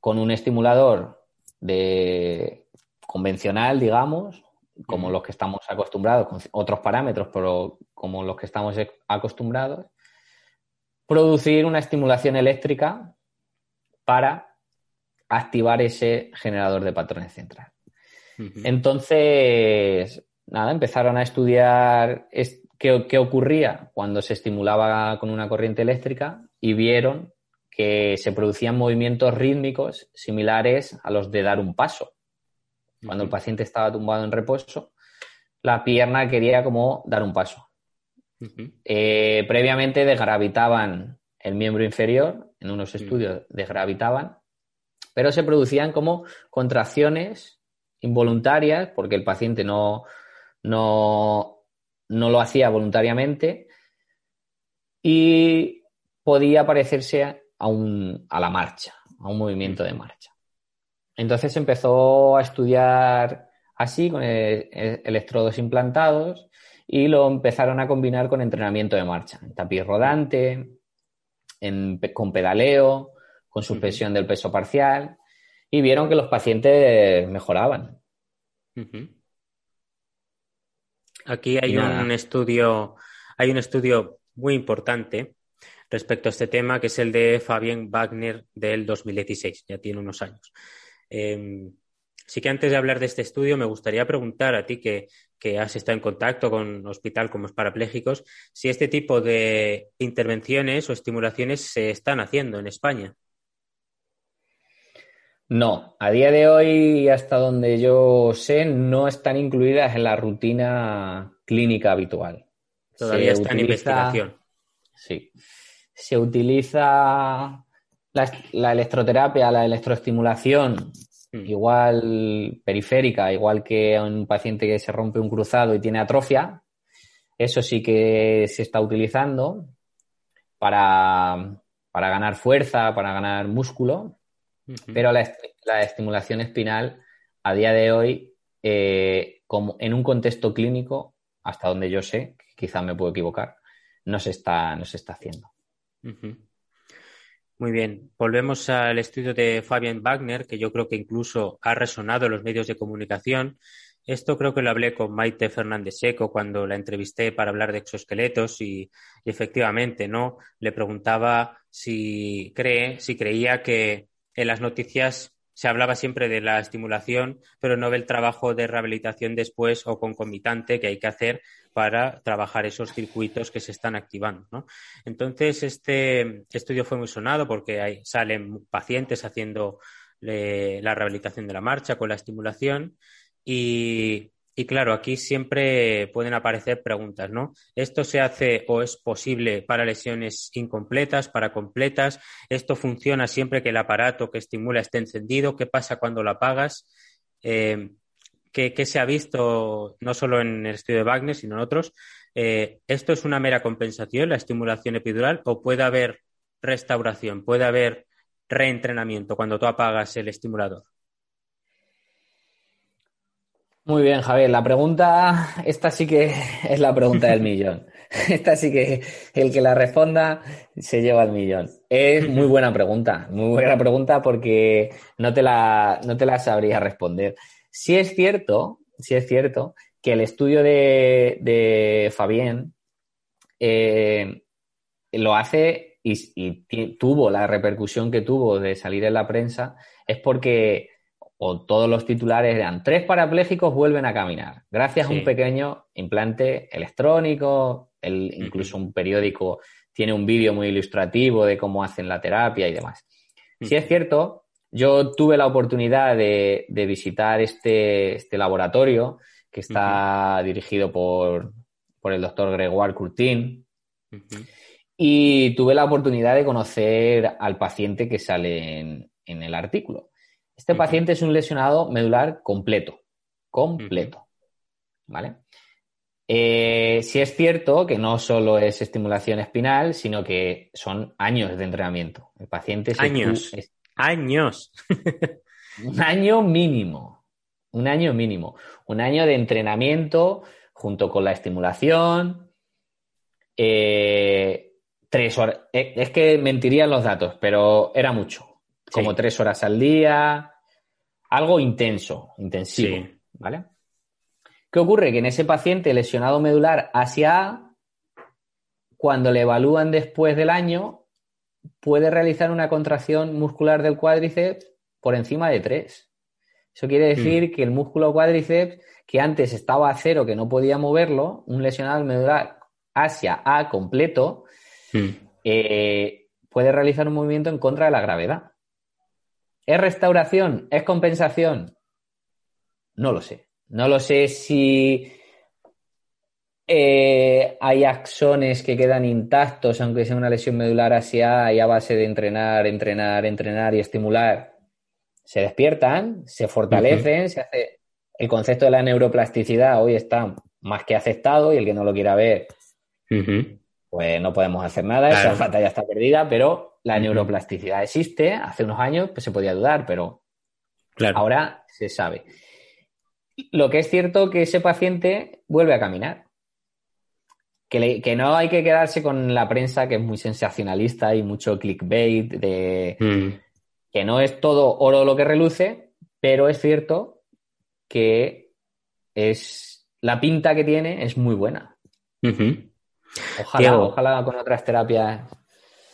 con un estimulador de convencional, digamos, como los que estamos acostumbrados, con otros parámetros, pero como los que estamos acostumbrados, producir una estimulación eléctrica para activar ese generador de patrones central. Entonces, nada, empezaron a estudiar qué, ocurría cuando se estimulaba con una corriente eléctrica y vieron que se producían movimientos rítmicos similares a los de dar un paso. Cuando el paciente estaba tumbado en reposo, la pierna quería como dar un paso. Eh, previamente desgravitaban el miembro inferior, en unos estudios desgravitaban, pero se producían como contracciones involuntarias, porque el paciente no, no, no lo hacía voluntariamente, y podía parecerse a, un, a la marcha, a un movimiento de marcha. Entonces empezó a estudiar así, con electrodos implantados, y lo empezaron a combinar con entrenamiento de marcha, en tapiz rodante, con pedaleo, con suspensión del peso parcial, y vieron que los pacientes mejoraban. Aquí hay un estudio, hay un estudio muy importante respecto a este tema, que es el de Fabián Wagner del 2016, ya tiene unos años. Em, sí que antes de hablar de este estudio, me gustaría preguntar a ti que, que has estado en contacto con hospital como los parapléjicos, si este tipo de intervenciones o estimulaciones se están haciendo en España. No, a día de hoy, hasta donde yo sé, no están incluidas en la rutina clínica habitual. Todavía está en investigación. Sí. Se utiliza la, electroterapia, la electroestimulación, hmm. igual periférica, igual que a un paciente que se rompe un cruzado y tiene atrofia. Eso sí que se está utilizando para ganar fuerza, para ganar músculo pero la, estimulación espinal a día de hoy, eh, como en un contexto clínico, hasta donde yo sé, quizá me puedo equivocar, no se está, no se está haciendo. Muy bien. Volvemos al estudio de Fabian Wagner, que yo creo que incluso ha resonado en los medios de comunicación. Esto creo que lo hablé con Maite Fernández Seco cuando la entrevisté para hablar de exoesqueletos y, y efectivamente, ¿no? Le preguntaba si cree, si creía que en las noticias se hablaba siempre de la estimulación, pero no del trabajo de rehabilitación después o concomitante que hay que hacer para trabajar esos circuitos que se están activando. Entonces, este estudio fue muy sonado porque salen pacientes haciendo eh, la rehabilitación de la marcha con la estimulación y y claro, aquí siempre pueden aparecer preguntas, ¿no? ¿Esto se hace o es posible para lesiones incompletas, para completas? ¿Esto funciona siempre que el aparato que estimula esté encendido? ¿Qué pasa cuando lo apagas? Eh, ¿qué, se ha visto no solo en el estudio de Wagner, sino en otros? Eh, ¿Esto es una mera compensación, la estimulación epidural, o puede haber restauración, puede haber reentrenamiento cuando tú apagas el estimulador? Muy bien, Javier. La pregunta, esta sí que es la pregunta del millón. Esta sí que el que la responda se lleva el millón. Es muy buena pregunta, muy buena pregunta porque no te la, no te la sabría responder. Sí es cierto, sí es cierto que el estudio de, de Fabien eh, lo hace y, tuvo la repercusión que tuvo de salir en la prensa, es porque o todos los titulares eran tres parapléjicos vuelven a caminar, gracias a un pequeño implante electrónico, el, incluso un periódico tiene un vídeo muy ilustrativo de cómo hacen la terapia y demás. Si es cierto, yo tuve la oportunidad de, visitar este, este, laboratorio que está dirigido por, el doctor Gregoire Curtin. Y tuve la oportunidad de conocer al paciente que sale en, el artículo. Este paciente es un lesionado medular completo, completo. ¿Vale? Eh, sí es cierto que no solo es estimulación espinal, sino que son años de entrenamiento. El paciente años, años, un año mínimo, un año mínimo, un año de entrenamiento junto con la estimulación. Eh, tres horas. Eh, es que mentirían los datos, pero era mucho. Como tres horas al día, algo intenso, intensivo, ¿vale? ¿Qué ocurre? Que en ese paciente lesionado medular hacia A, cuando le evalúan después del año, puede realizar una contracción muscular del cuádriceps por encima de 3. Eso quiere decir mm. que el músculo cuádriceps, que antes estaba a cero, que no podía moverlo, un lesionado medular hacia A completo, mm. eh, puede realizar un movimiento en contra de la gravedad. ¿Es restauración? ¿Es compensación? No lo sé. No lo sé si eh, hay axones que quedan intactos, aunque sea una lesión medular hacia y a base de entrenar, entrenar, entrenar y estimular. Se despiertan, se fortalecen, se hace. El concepto de la neuroplasticidad hoy está más que aceptado y el que no lo quiera ver, pues no podemos hacer nada, esa batalla está perdida, pero la neuroplasticidad existe. Hace unos años pues, se podía dudar, pero ahora se sabe. Lo que es cierto que ese paciente vuelve a caminar. Que, no hay que quedarse con la prensa que es muy sensacionalista y mucho clickbait de mm. que no es todo oro lo que reluce, pero es cierto que es la pinta que tiene es muy buena. Ojalá, ojalá con otras terapias.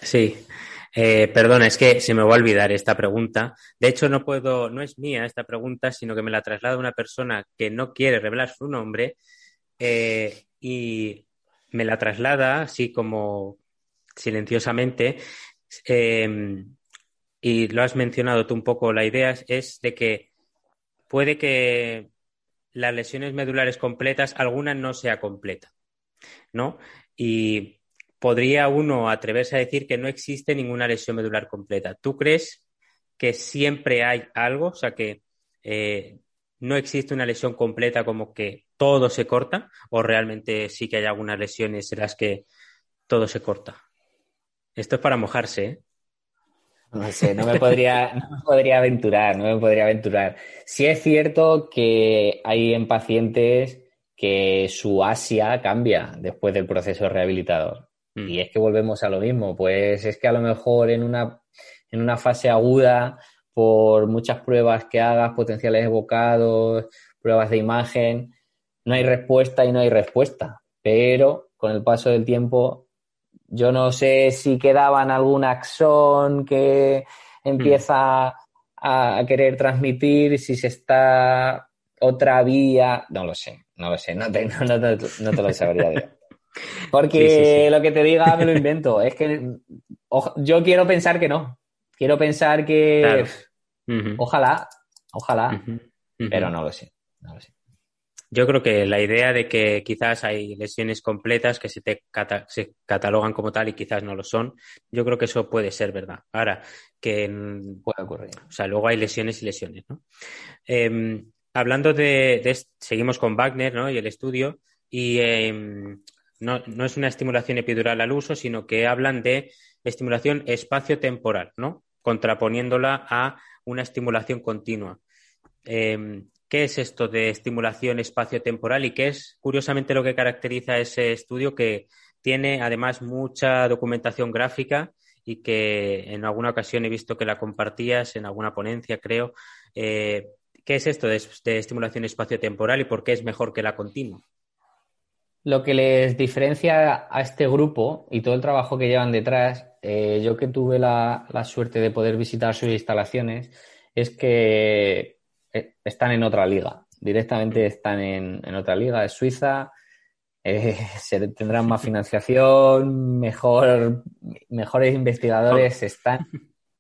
Sí, eh, perdona, es que se me va a olvidar esta pregunta. De hecho, no puedo, no es mía esta pregunta, sino que me la traslada una persona que no quiere revelar su nombre eh, y me la traslada así como silenciosamente. Em, y lo has mencionado tú un poco, la idea es de que puede que las lesiones medulares completas, alguna no sea completa, ¿no? Y podría uno atreverse a decir que no existe ninguna lesión medular completa. ¿Tú crees que siempre hay algo? O sea, que eh, no existe una lesión completa como que todo se corta o realmente sí que hay algunas lesiones en las que todo se corta. Esto es para mojarse, ¿eh? No sé, no me podría, no podría aventurar, no me podría aventurar. Sí es cierto que hay en pacientes que su asia cambia después del proceso rehabilitador. Mm. Y es que volvemos a lo mismo, pues es que a lo mejor en una, en una fase aguda, por muchas pruebas que hagas, potenciales evocados, pruebas de imagen, no hay respuesta y no hay respuesta. Pero con el paso del tiempo, yo no sé si quedaban algún axón que empieza a, querer transmitir, si se está otra vía, no lo sé, no lo sé, no te, no, no te lo sabría decir. Porque lo que te diga me lo invento. es que yo quiero pensar que no. Quiero pensar que ojalá, ojalá, pero no lo sé. Yo creo que la idea de que quizás hay lesiones completas que se te se catalogan como tal y quizás no lo son, yo creo que eso puede ser verdad. Ahora, que puede ocurrir. O sea, luego hay lesiones y lesiones, ¿no? Em, hablando de, seguimos con Wagner, ¿no? Y el estudio y em, no, no, es una estimulación epidural al uso, sino que hablan de estimulación espacio-temporal, ¿no? Contraponiéndola a una estimulación continua. Em, ¿Qué es esto de estimulación espacio-temporal y qué es, curiosamente, lo que caracteriza ese estudio que tiene además mucha documentación gráfica y que en alguna ocasión he visto que la compartías en alguna ponencia, creo, eh, ¿Qué es esto de, de estimulación espaciotemporal y por qué es mejor que la continua? Lo que les diferencia a este grupo y todo el trabajo que llevan detrás, eh, yo que tuve la, suerte de poder visitar sus instalaciones, es que eh, están en otra liga. Directamente están en, otra liga, es Suiza, eh, se tendrán más financiación, mejor, mejores investigadores, están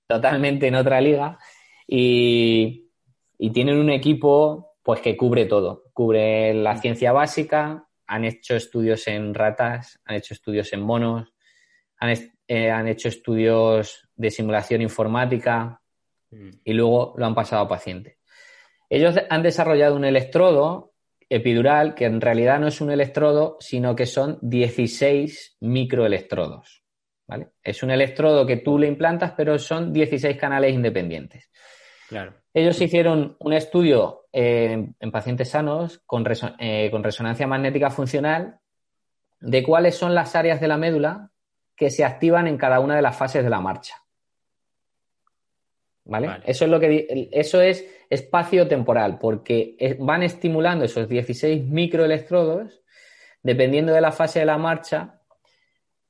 totalmente en otra liga y, y tienen un equipo pues que cubre todo. Cubre la ciencia básica, han hecho estudios en ratas, han hecho estudios en monos, eh, han, hecho estudios de simulación informática mm. y luego lo han pasado a pacientes. Ellos han desarrollado un electrodo epidural que en realidad no es un electrodo, sino que son 16 microelectrodos. ¿vale? Es un electrodo que tú le implantas, pero son 16 canales independientes. Claro. Ellos hicieron un estudio en pacientes sanos eh, con, resonancia magnética funcional de cuáles son las áreas de la médula que se activan en cada una de las fases de la marcha. ¿Vale? Eso es lo que eso es espacio temporal, porque van estimulando esos 16 microelectrodos, dependiendo de la fase de la marcha,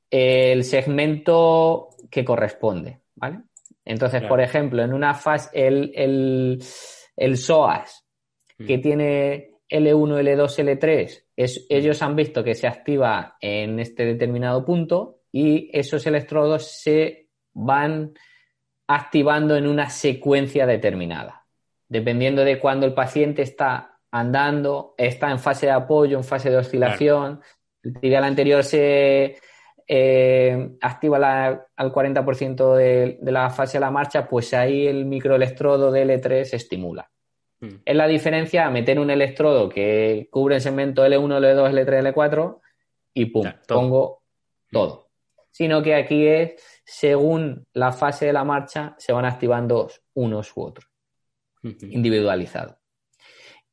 el segmento que corresponde. ¿Vale? Entonces, por ejemplo, en una fase, el, el, SOAS, que mm. tiene L1, L2, L3, es, ellos han visto que se activa en este determinado punto y esos electrodos se van activando en una secuencia determinada. Dependiendo de cuándo el paciente está andando, está en fase de apoyo, en fase de oscilación. El tibial anterior se, eh, activa al 40% de, la fase de la marcha, pues ahí el microelectrodo de L3 se estimula. Hmm. Es la diferencia a meter un electrodo que cubre el segmento L1, L2, L3, L4 y pum, pongo todo. Sino que aquí es según la fase de la marcha se van activando unos u otros, individualizado.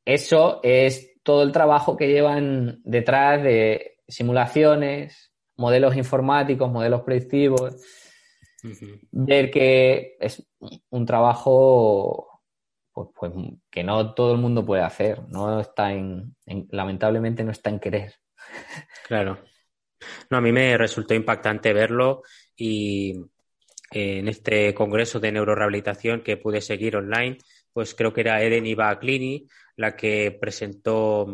Eso es todo el trabajo que llevan detrás de simulaciones, modelos informáticos, modelos predictivos, ver que es un trabajo pues, pues, que no todo el mundo puede hacer, no está en, lamentablemente no está en querer. Claro. No, a mí me resultó impactante verlo y en este congreso de neurorehabilitación que pude seguir online, pues creo que era Eden Iba Clini la que presentó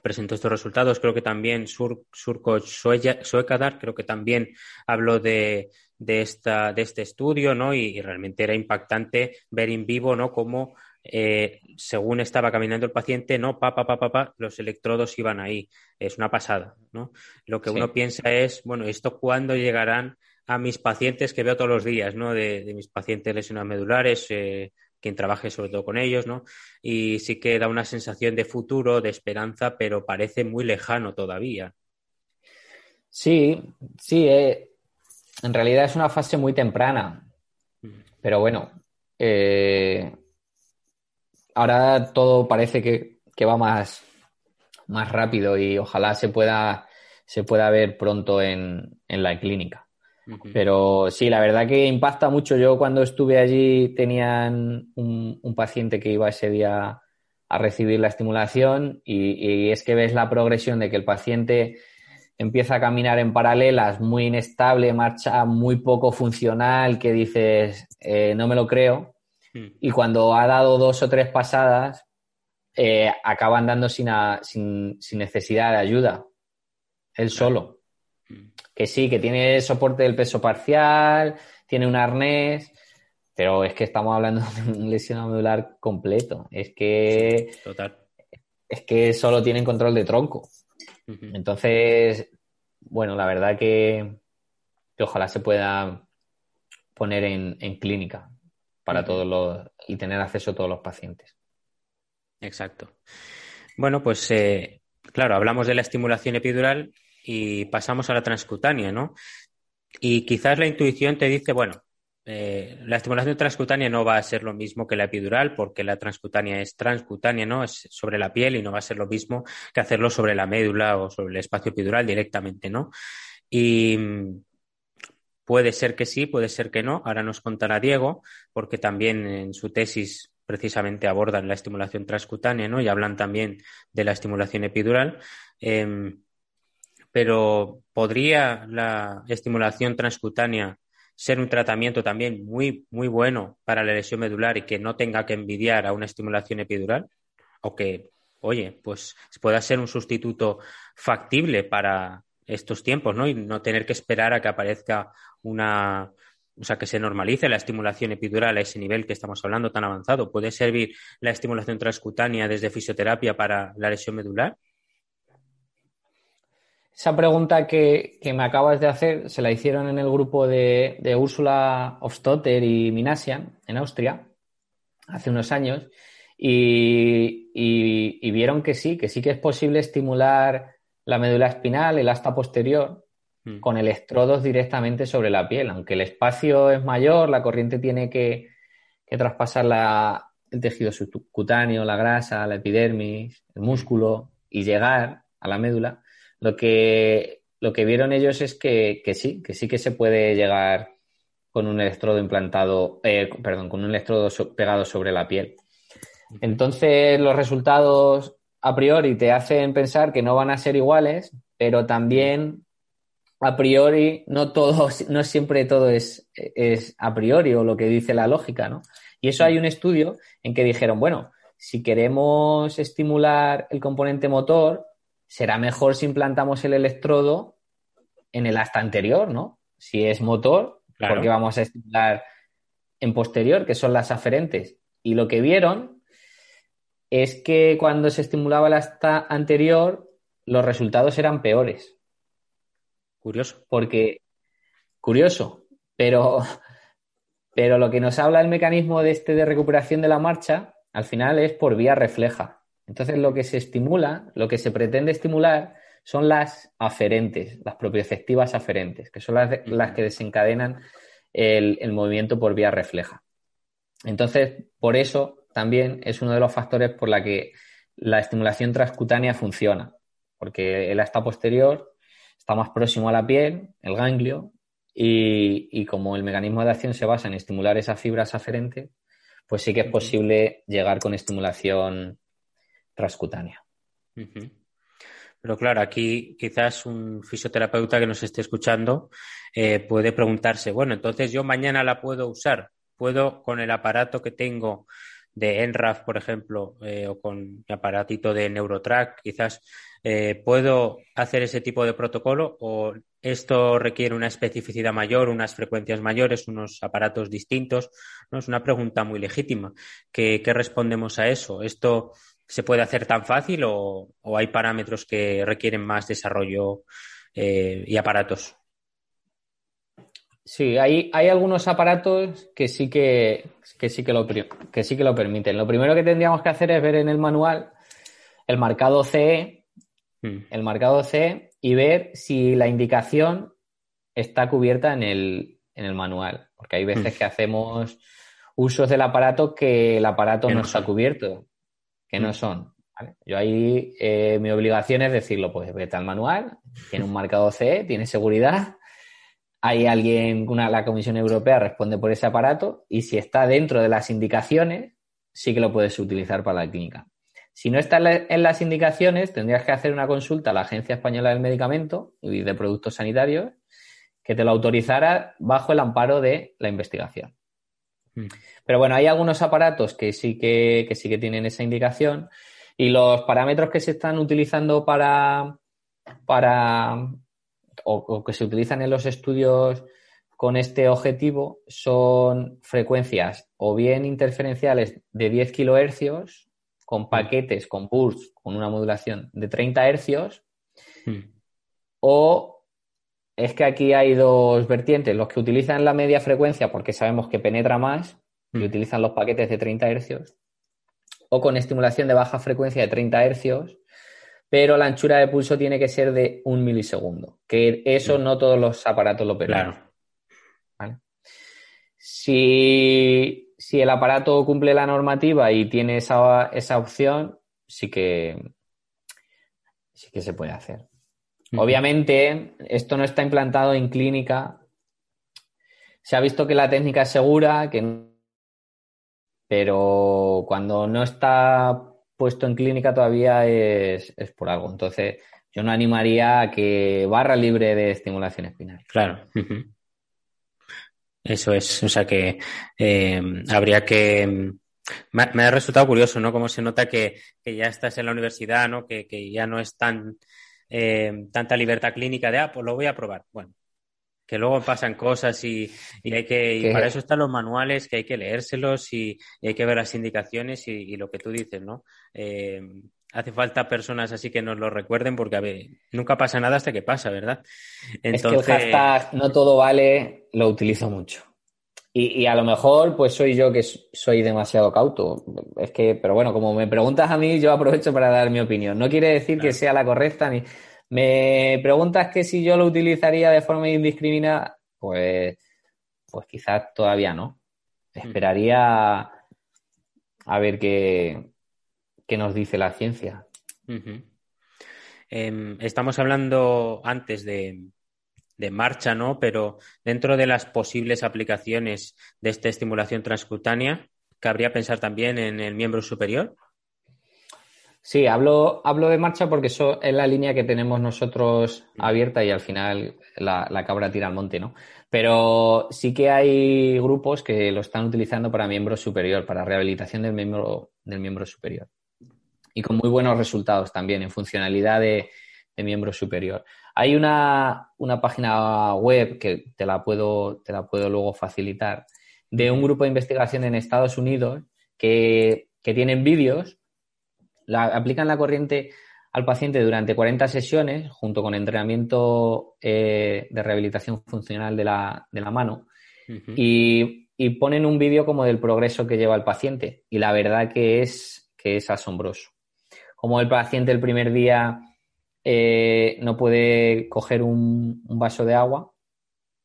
presentó estos resultados. Creo que también Sur, Surco Suecadar, creo que también habló de, de, esta, de este estudio, ¿no? Y, realmente era impactante ver en vivo, ¿no? Cómo eh, según estaba caminando el paciente, no, pa, pa, pa, pa, los electrodos iban ahí. Es una pasada, ¿no? Lo que uno piensa es, bueno, ¿esto cuándo llegarán a mis pacientes que veo todos los días, ¿no? De, de mis pacientes lesionados medulares, eh, quien trabaje sobre todo con ellos, ¿no? Y sí que da una sensación de futuro, de esperanza, pero parece muy lejano todavía. Sí, sí, eh, en realidad es una fase muy temprana, mm. pero bueno, eh, ahora todo parece que, va más, más rápido y ojalá se pueda, se pueda ver pronto en la clínica. Pero sí, la verdad que impacta mucho. Yo cuando estuve allí tenían un, paciente que iba ese día a recibir la estimulación y, es que ves la progresión de que el paciente empieza a caminar en paralelas, muy inestable, marcha muy poco funcional, que dices, eh, no me lo creo. Hmm. Y cuando ha dado dos o tres pasadas, eh, acaba andando sin, sin, necesidad de ayuda, él solo que sí, que tiene soporte del peso parcial, tiene un arnés, pero es que estamos hablando de un lesionado medular completo. Es que. total. Es que solo tienen control de tronco. Entonces, bueno, la verdad que, ojalá se pueda poner en, clínica para todos los y tener acceso a todos los pacientes. Exacto. Bueno, pues eh, claro, hablamos de la estimulación epidural y pasamos a la transcutánea, ¿no? Y quizás la intuición te dice, bueno, eh, la estimulación transcutánea no va a ser lo mismo que la epidural, porque la transcutánea es transcutánea, ¿no? Es sobre la piel y no va a ser lo mismo que hacerlo sobre la médula o sobre el espacio epidural directamente, ¿no? Y mm, puede ser que sí, puede ser que no. Ahora nos contará Diego, porque también en su tesis precisamente abordan la estimulación transcutánea, ¿no? Y hablan también de la estimulación epidural. Em, pero ¿podría la estimulación transcutánea ser un tratamiento también muy, muy bueno para la lesión medular y que no tenga que envidiar a una estimulación epidural? O que, oye, pues pueda ser un sustituto factible para estos tiempos, ¿no? Y no tener que esperar a que aparezca una, o sea, que se normalice la estimulación epidural a ese nivel que estamos hablando tan avanzado. ¿Puede servir la estimulación transcutánea desde fisioterapia para la lesión medular? Esa pregunta que, me acabas de hacer se la hicieron en el grupo de, de Úrsula Hofstotter y Minasian en Austria hace unos años y, y, vieron que sí, que sí que es posible estimular la médula espinal, el asta posterior, mm. con electrodos directamente sobre la piel. Aunque el espacio es mayor, la corriente tiene que, que traspasar la, el tejido subcutáneo, la grasa, la epidermis, el músculo y llegar a la médula. Lo que, lo que vieron ellos es que, que sí, que sí que se puede llegar con un electrodo implantado, eh, perdón, con un electrodo pegado sobre la piel. Entonces, los resultados a priori te hacen pensar que no van a ser iguales, pero también a priori no todo, no siempre todo es, es a priori o lo que dice la lógica, ¿no? Y eso hay un estudio en que dijeron, bueno, si queremos estimular el componente motor, será mejor si implantamos el electrodo en el asta anterior, ¿no? Si es motor, porque vamos a estimular en posterior, que son las aferentes. Y lo que vieron es que cuando se estimulaba el asta anterior, los resultados eran peores. Curioso. Porque, curioso, pero, pero lo que nos habla el mecanismo de este de recuperación de la marcha, al final es por vía refleja. Entonces, lo que se estimula, lo que se pretende estimular son las aferentes, las propioceptivas aferentes, que son las, que desencadenan el, movimiento por vía refleja. Entonces, por eso también es uno de los factores por la que la estimulación transcutánea funciona, porque el asta posterior está más próximo a la piel, el ganglio, y, y como el mecanismo de acción se basa en estimular esas fibras aferentes, pues sí que es posible llegar con estimulación transcutánea. Pero claro, aquí quizás un fisioterapeuta que nos esté escuchando eh, puede preguntarse, bueno, entonces yo mañana la puedo usar, puedo con el aparato que tengo de ENRAF, por ejemplo, eh, o con mi aparatito de Neurotrack, quizás eh, puedo hacer ese tipo de protocolo o esto requiere una especificidad mayor, unas frecuencias mayores, unos aparatos distintos. ¿no? Es una pregunta muy legítima. ¿Qué, qué respondemos a eso? ¿Esto se puede hacer tan fácil o, hay parámetros que requieren más desarrollo eh, y aparatos? Sí, hay, hay, algunos aparatos que sí que, sí que, lo, que sí que lo permiten. Lo primero que tendríamos que hacer es ver en el manual el marcado CE, hmm. el marcado CE y ver si la indicación está cubierta en el, en el manual. Porque hay veces hmm. que hacemos usos del aparato que el aparato no está cubierto que no mm. son. Yo ahí eh, mi obligación es decirlo, pues vete al manual, tiene un marcado CE, tiene seguridad, hay alguien, una, la Comisión Europea responde por ese aparato y si está dentro de las indicaciones, sí que lo puedes utilizar para la clínica. Si no está en las indicaciones, tendrías que hacer una consulta a la Agencia Española del Medicamento y de Productos Sanitarios que te lo autorizara bajo el amparo de la investigación. Mm. Pero bueno, hay algunos aparatos que sí que, sí que tienen esa indicación y los parámetros que se están utilizando para, para o, que se utilizan en los estudios con este objetivo son frecuencias o bien interferenciales de 10 kilohercios con mm. paquetes, con bursts, con una modulación de 30 hercios mm. o es que aquí hay dos vertientes, los que utilizan la media frecuencia porque sabemos que penetra más y mm. utilizan los paquetes de 30 hercios, o con estimulación de baja frecuencia de 30 hercios, pero la anchura de pulso tiene que ser de un milisegundo, que eso mm. no todos los aparatos lo permiten. Si, el aparato cumple la normativa y tiene esa, esa opción, sí que, sí que se puede hacer. Obviamente, esto no está implantado en clínica. Se ha visto que la técnica es segura, que pero cuando no está puesto en clínica todavía es, por algo. Entonces, yo no animaría a que barra libre de estimulación espinal. Claro. Eso es, o sea que eh, habría que... Me ha, resultado curioso, ¿no? Cómo se nota que, ya estás en la universidad, ¿no? Que, ya no es tan eh, tanta libertad clínica de, ah, pues lo voy a probar. Bueno, que luego pasan cosas y, hay que, y para eso están los manuales, que hay que leérselos y, hay que ver las indicaciones y, lo que tú dices, ¿no? Eh, hace falta personas así que nos lo recuerden porque, a ver, nunca pasa nada hasta que pasa, ¿verdad? Entonces... Es que el hashtag no todo vale, lo utilizo mucho. Y, a lo mejor, pues soy yo que soy demasiado cauto. Es que, pero bueno, como me preguntas a mí, yo aprovecho para dar mi opinión. No quiere decir que sea la correcta ni me preguntas que si yo lo utilizaría de forma indiscriminada, pues, pues quizás todavía no. Esperaría a ver qué, qué nos dice la ciencia. Em, estamos hablando antes de, de, marcha, ¿no? Pero dentro de las posibles aplicaciones de esta estimulación transcutánea, ¿cabría pensar también en el miembro superior? Sí, hablo, hablo de marcha porque eso es la línea que tenemos nosotros mm. abierta y al final la, cabra tira al monte, ¿no? Pero sí que hay grupos que lo están utilizando para miembro superior, para rehabilitación del miembro, del miembro superior. Y con muy buenos resultados también en funcionalidad de, miembro superior. Hay una, página web que te la, puedo, te la puedo luego facilitar de un grupo de investigación en Estados Unidos que, que tienen vídeos aplican la corriente al paciente durante 40 sesiones, junto con entrenamiento eh, de rehabilitación funcional de la, mano, y, ponen un vídeo como del progreso que lleva el paciente. Y la verdad que es, que es asombroso. Como el paciente el primer día eh, no puede coger un, vaso de agua,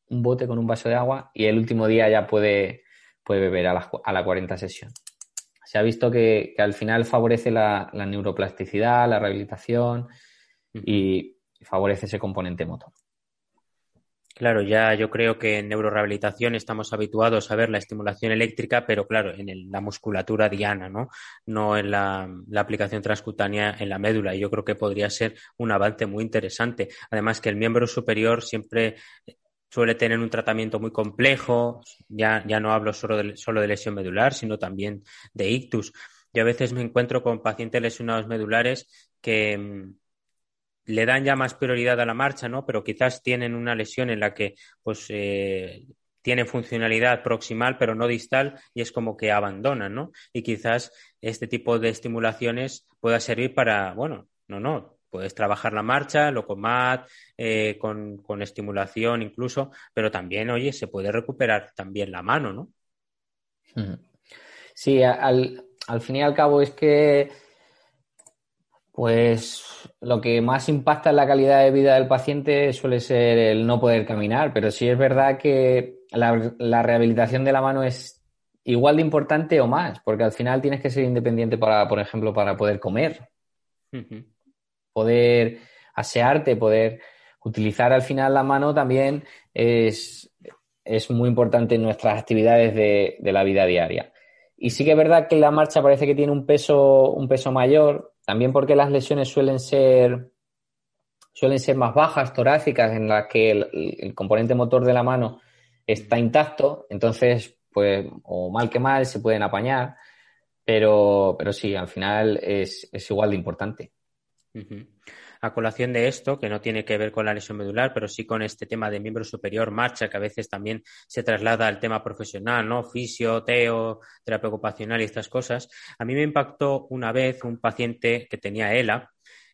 un bote con un vaso de agua, y el último día ya puede, puede beber a la, a la 40 sesión se ha visto que, al final favorece la, neuroplasticidad, la rehabilitación y favorece ese componente motor. Claro, ya yo creo que en neurorehabilitación estamos habituados a ver la estimulación eléctrica, pero claro, en la musculatura diana, ¿no? No en la, aplicación transcutánea en la médula. Y yo creo que podría ser un avance muy interesante. Además que el miembro superior siempre suele tener un tratamiento muy complejo, ya, ya no hablo solo de, solo de lesión medular, sino también de ictus. Yo a veces me encuentro con pacientes lesionados medulares que mm, le dan ya más prioridad a la marcha, ¿no? Pero quizás tienen una lesión en la que, pues, eh, tiene funcionalidad proximal pero no distal y es como que abandonan, ¿no? Y quizás este tipo de estimulaciones pueda servir para, bueno, no, no, Puedes trabajar la marcha, locomat, eh, con, con, estimulación incluso, pero también, oye, se puede recuperar también la mano, ¿no? Sí, al, fin y al cabo es que, pues, lo que más impacta en la calidad de vida del paciente suele ser el no poder caminar, pero sí es verdad que la, rehabilitación de la mano es igual de importante o más, porque al final tienes que ser independiente para, por ejemplo, para poder comer poder asearte, poder utilizar al final la mano también es, muy importante en nuestras actividades de, la vida diaria. Y sí que es verdad que la marcha parece que tiene un peso, un peso mayor, también porque las lesiones suelen ser, suelen ser más bajas, torácicas, en las que el, componente motor de la mano está intacto, entonces, pues, o mal que mal, se pueden apañar, pero, pero sí, al final es igual de importante. A colación de esto, que no tiene que ver con la lesión medular, pero sí con este tema de miembro superior, marcha, que a veces también se traslada al tema profesional, ¿no? Fisio, teo, terapia ocupacional y estas cosas. A mí me impactó una vez un paciente que tenía ELA,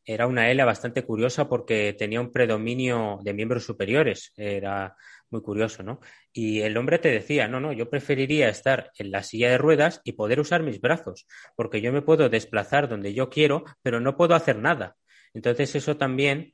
era una ELA bastante curiosa porque tenía un predominio de miembros superiores. Era muy curioso, ¿no? Y el hombre te decía, no, no, yo preferiría estar en la silla de ruedas y poder usar mis brazos, porque yo me puedo desplazar donde yo quiero, pero no puedo hacer nada. Entonces eso también,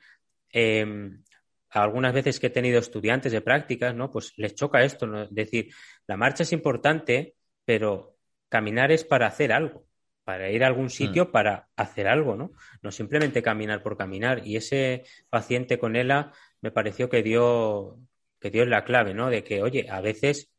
em, algunas veces que he tenido estudiantes de prácticas, ¿no? Pues les choca esto, ¿no? Es decir, la marcha es importante, pero caminar es para hacer algo para ir a algún sitio mm. para hacer algo, ¿no? No simplemente caminar por caminar. Y ese paciente con ELA me pareció que dio, que dio la clave, ¿no? De que, oye, a veces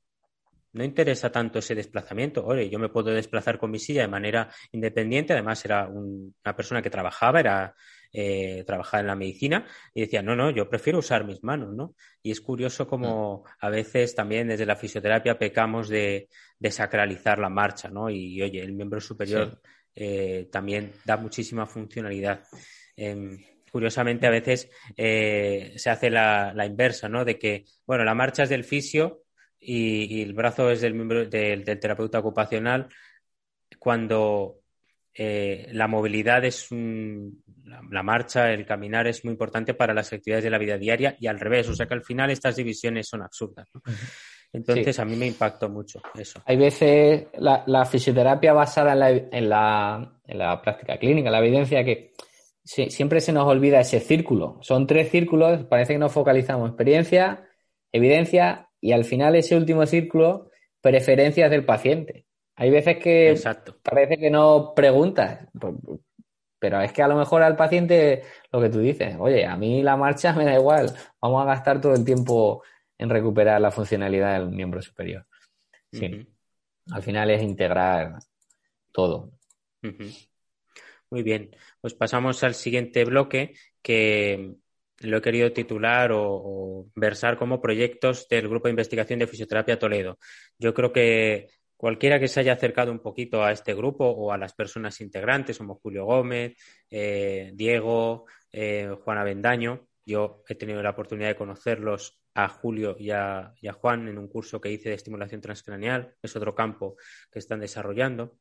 no interesa tanto ese desplazamiento. Oye, yo me puedo desplazar con mi silla de manera independiente. Además, era una persona que trabajaba, era eh, trabajaba en la medicina y decía, no, no, yo prefiero usar mis manos, ¿no? Y es curioso como a veces también desde la fisioterapia pecamos de, sacralizar la marcha, ¿no? Y, oye, el miembro superior eh, también da muchísima funcionalidad. Em, curiosamente, a veces eh, se hace la, la, inversa, ¿no? De que, bueno, la marcha es del fisio y, el brazo es del, miembro, del, terapeuta ocupacional, cuando eh, la movilidad es la, marcha, el caminar es muy importante para las actividades de la vida diaria y al revés, o sea que al final estas divisiones son absurdas. Entonces a mí me impactó mucho eso. Hay veces la, fisioterapia basada en la, en la, práctica clínica, la evidencia que siempre se nos olvida ese círculo. Son tres círculos, parece que nos focalizamos experiencia, evidencia y al final ese último círculo, preferencias del paciente. Hay veces que parece que no preguntas, pero es que a lo mejor al paciente lo que tú dices, oye, a mí la marcha me da igual, vamos a gastar todo el tiempo en recuperar la funcionalidad del miembro superior. Sí. Al final es integrar todo. Muy bien, pues pasamos al siguiente bloque que lo he querido titular o, versar como proyectos del Grupo de Investigación de Fisioterapia Toledo. Yo creo que cualquiera que se haya acercado un poquito a este grupo o a las personas integrantes, como Julio Gómez, eh, Diego, eh, Juan Avendaño, yo he tenido la oportunidad de conocerlos a Julio y a, Juan en un curso que hice de estimulación transcranial, es otro campo que están desarrollando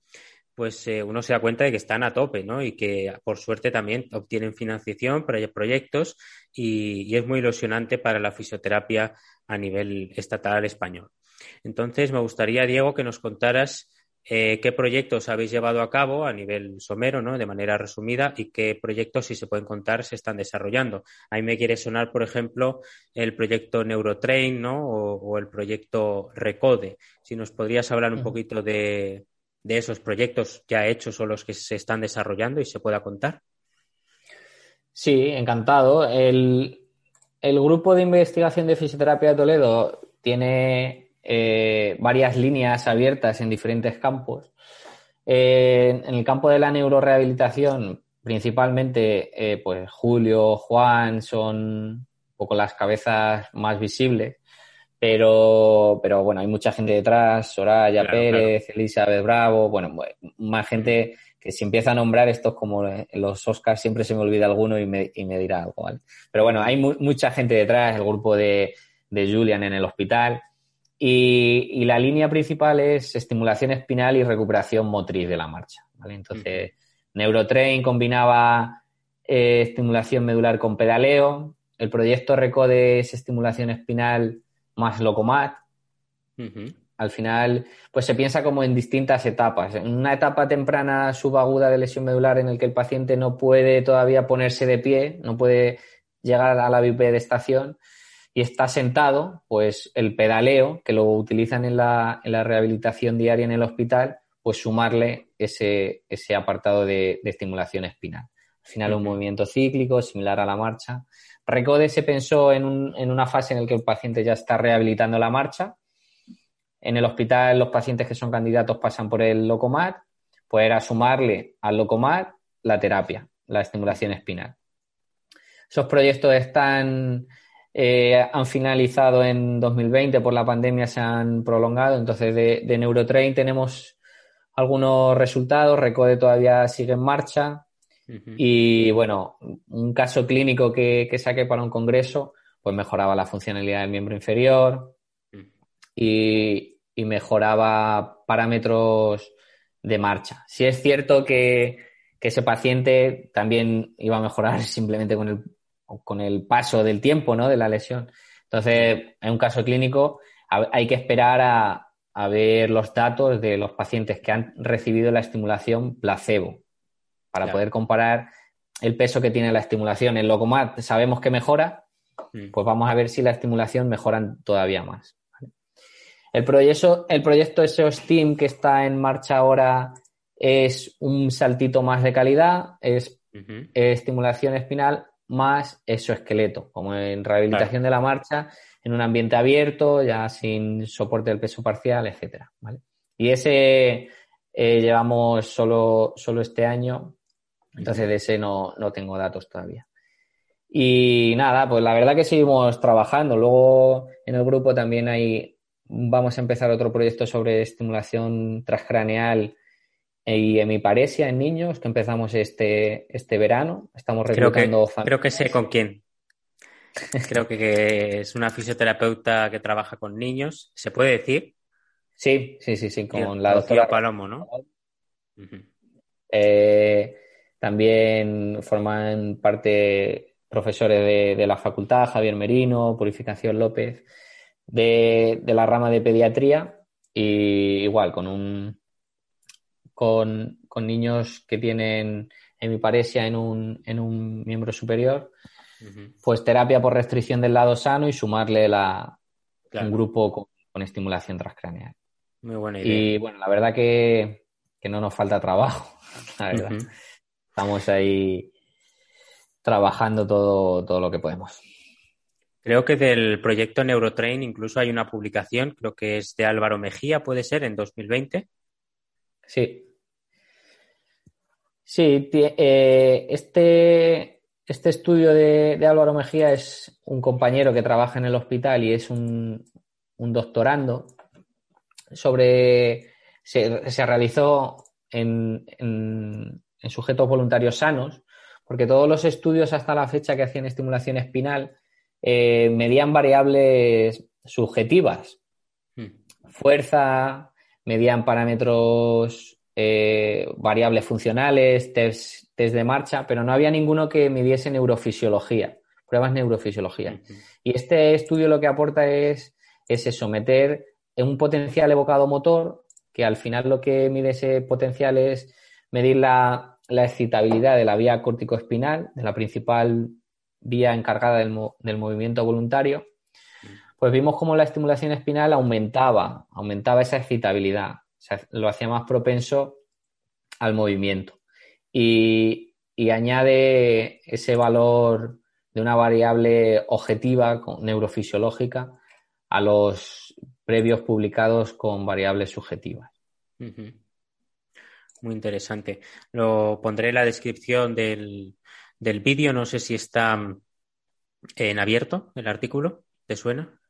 pues eh, uno se da cuenta de que están a tope, ¿no? Y que por suerte también obtienen financiación para proyectos y, es muy ilusionante para la fisioterapia a nivel estatal español. Entonces, me gustaría, Diego, que nos contaras eh, qué proyectos habéis llevado a cabo a nivel somero, ¿no? De manera resumida y qué proyectos, si se pueden contar, se están desarrollando. Ahí me quiere sonar, por ejemplo, el proyecto Neurotrain, ¿no? O, el proyecto Recode. Si nos podrías hablar un poquito de, de esos proyectos ya hechos o los que se están desarrollando y se pueda contar? Sí, encantado. El, grupo de investigación de fisioterapia de Toledo tiene eh, varias líneas abiertas en diferentes campos. Eh, en el campo de la neurorehabilitación, principalmente, eh, pues Julio, Juan son un poco las cabezas más visibles. Pero, pero bueno, hay mucha gente detrás, Soraya Pérez, Elizabeth Bravo, bueno, más gente que si empieza a nombrar estos como los Oscars siempre se me olvida alguno y me, y me dirá algo, ¿vale? Pero bueno, hay mucha gente detrás, el grupo de, de Julian en el hospital. Y, y, la línea principal es estimulación espinal y recuperación motriz de la marcha, ¿vale? Entonces, Neurotrain combinaba eh, estimulación medular con pedaleo. El proyecto RECODE es estimulación espinal más Locomat. Al final, pues se piensa como en distintas etapas. En una etapa temprana subaguda de lesión medular en el que el paciente no puede todavía ponerse de pie, no puede llegar a la estación y está sentado, pues el pedaleo, que lo utilizan en la, rehabilitación diaria en el hospital, pues sumarle ese, ese apartado de, estimulación espinal. Al final, un movimiento cíclico similar a la marcha. Recode se pensó en, una fase en la que el paciente ya está rehabilitando la marcha. En el hospital los pacientes que son candidatos pasan por el Locomat, pues era sumarle al Locomat la terapia, la estimulación espinal. Esos proyectos están, eh, han finalizado en 2020 por la pandemia, se han prolongado. Entonces, de, de Neurotrain tenemos algunos resultados. Recode todavía sigue en marcha. Y bueno, un caso clínico que, saqué para un congreso, pues mejoraba la funcionalidad del miembro inferior y, mejoraba parámetros de marcha. Si es cierto que, ese paciente también iba a mejorar simplemente con el, con el paso del tiempo, ¿no? De la lesión. Entonces, en un caso clínico, hay que esperar a, a ver los datos de los pacientes que han recibido la estimulación placebo para poder comparar el peso que tiene la estimulación. En Locomat sabemos que mejora, mm. pues vamos a ver si la estimulación mejora todavía más. El, proyecto, el proyecto que está en marcha ahora es un saltito más de calidad, es estimulación espinal más exoesqueleto. Como en rehabilitación de la marcha, en un ambiente abierto, ya sin soporte del peso parcial, etcétera, ¿vale? Y ese eh, llevamos solo, solo este año, entonces de ese no, no tengo datos todavía. Y nada, pues la verdad que seguimos trabajando. Luego en el grupo también hay, vamos a empezar otro proyecto sobre estimulación transcraneal y hemiparesia en niños que empezamos este, este verano. Estamos reclutando creo que, creo que sé con quién. Creo que es una fisioterapeuta que trabaja con niños. ¿Se puede decir? Sí, sí, sí, sí, con la doctora Palomo, ¿no? Eh, también forman parte profesores de, la facultad, Javier Merino, Purificación López, de, la rama de pediatría, y igual con un con, niños que tienen hemiparesia en un, en un miembro superior pues terapia por restricción del lado sano y sumarle la, un grupo con, estimulación transcraneal. Muy buena idea. Y bueno, la verdad que, no nos falta trabajo, la verdad. Estamos ahí trabajando todo, todo lo que podemos. Creo que del proyecto Neurotrain incluso hay una publicación, creo que es de Álvaro Mejía, puede ser, en 2020. Sí. Sí, eh, este, este estudio de, Álvaro Mejía es un compañero que trabaja en el hospital y es un, doctorando sobre. Se, realizó en, sujetos voluntarios sanos, porque todos los estudios hasta la fecha que hacían estimulación espinal eh, medían variables subjetivas. Hmm. Fuerza, medían parámetros eh, variables funcionales, test, de marcha, pero no había ninguno que midiese neurofisiología, pruebas neurofisiología. Y este estudio lo que aporta es, es eso, meter un potencial evocado motor, que al final lo que mide ese potencial es medir la, excitabilidad de la vía córtico-espinal, de la principal vía encargada del, del movimiento voluntario, pues vimos cómo la estimulación espinal aumentaba, aumentaba esa excitabilidad lo hacía más propenso al movimiento. Y, añade ese valor de una variable objetiva neurofisiológica a los previos publicados con variables subjetivas. Muy interesante. Lo pondré en la descripción del, vídeo. No sé si está en abierto el artículo. ¿Te suena?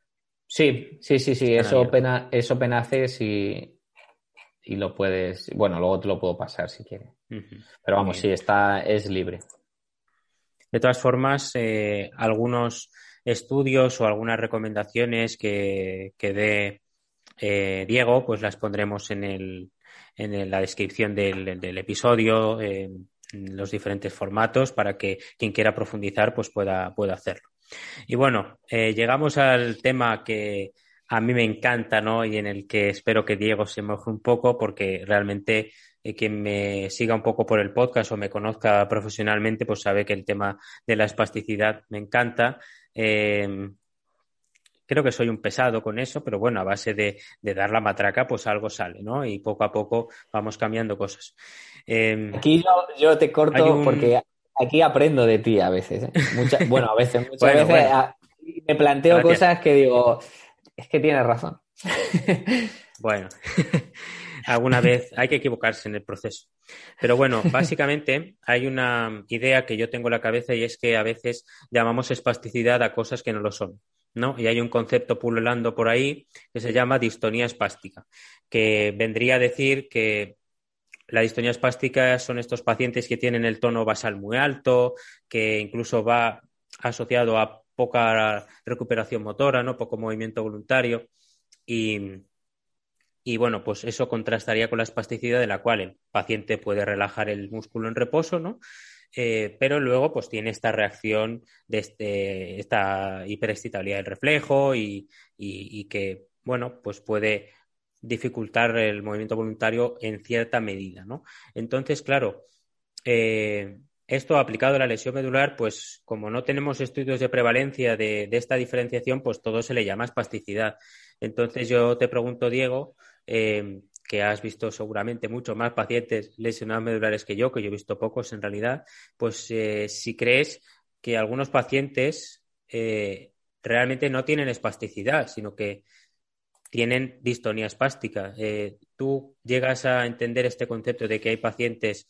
Sí, sí, sí, sí. Eso open, es Open Access y, y lo puedes, bueno, luego te lo puedo pasar si quieres. Pero vamos, sí, está, es libre. De todas formas, eh, algunos estudios o algunas recomendaciones que, que dé eh, Diego, pues las pondremos en, el, en la descripción del, del episodio, en los diferentes formatos, para que quien quiera profundizar, pues pueda, pueda hacerlo. Y bueno, eh, llegamos al tema que a mí me encanta, ¿no? Y en el que espero que Diego se moje un poco porque realmente eh, quien me siga un poco por el podcast o me conozca profesionalmente, pues sabe que el tema de la espasticidad me encanta. Em, creo que soy un pesado con eso, pero bueno, a base de, dar la matraca, pues algo sale, ¿no? Y poco a poco vamos cambiando cosas. Em, aquí yo, te corto porque aquí aprendo de ti a veces. ¿eh? bueno, a veces, muchas veces me planteo cosas que digo, es que tienes razón. bueno, alguna vez hay que equivocarse en el proceso. Pero bueno, básicamente hay una idea que yo tengo en la cabeza y es que a veces llamamos espasticidad a cosas que no lo son. ¿no? Y hay un concepto pululando por ahí que se llama distonía espástica, que vendría a decir que la distonía espástica son estos pacientes que tienen el tono basal muy alto, que incluso va asociado a poca recuperación motora, ¿no? Poco movimiento voluntario. Y, y bueno, pues eso contrastaría con la espasticidad de la cual el paciente puede relajar el músculo en reposo, ¿no? Eh, pero luego pues tiene esta reacción de este, esta hiperexcitabilidad del reflejo y, que, bueno, pues puede dificultar el movimiento voluntario en cierta medida, ¿no? Entonces, claro, eh, esto aplicado a la lesión medular, pues como no tenemos estudios de prevalencia de, esta diferenciación, pues todo se le llama espasticidad. Entonces yo te pregunto, Diego, eh, que has visto seguramente mucho más pacientes lesionados medulares que yo, que yo he visto pocos en realidad, pues eh, si crees que algunos pacientes eh, realmente no tienen espasticidad, sino que tienen distonía espástica. Eh, ¿Tú llegas a entender este concepto de que hay pacientes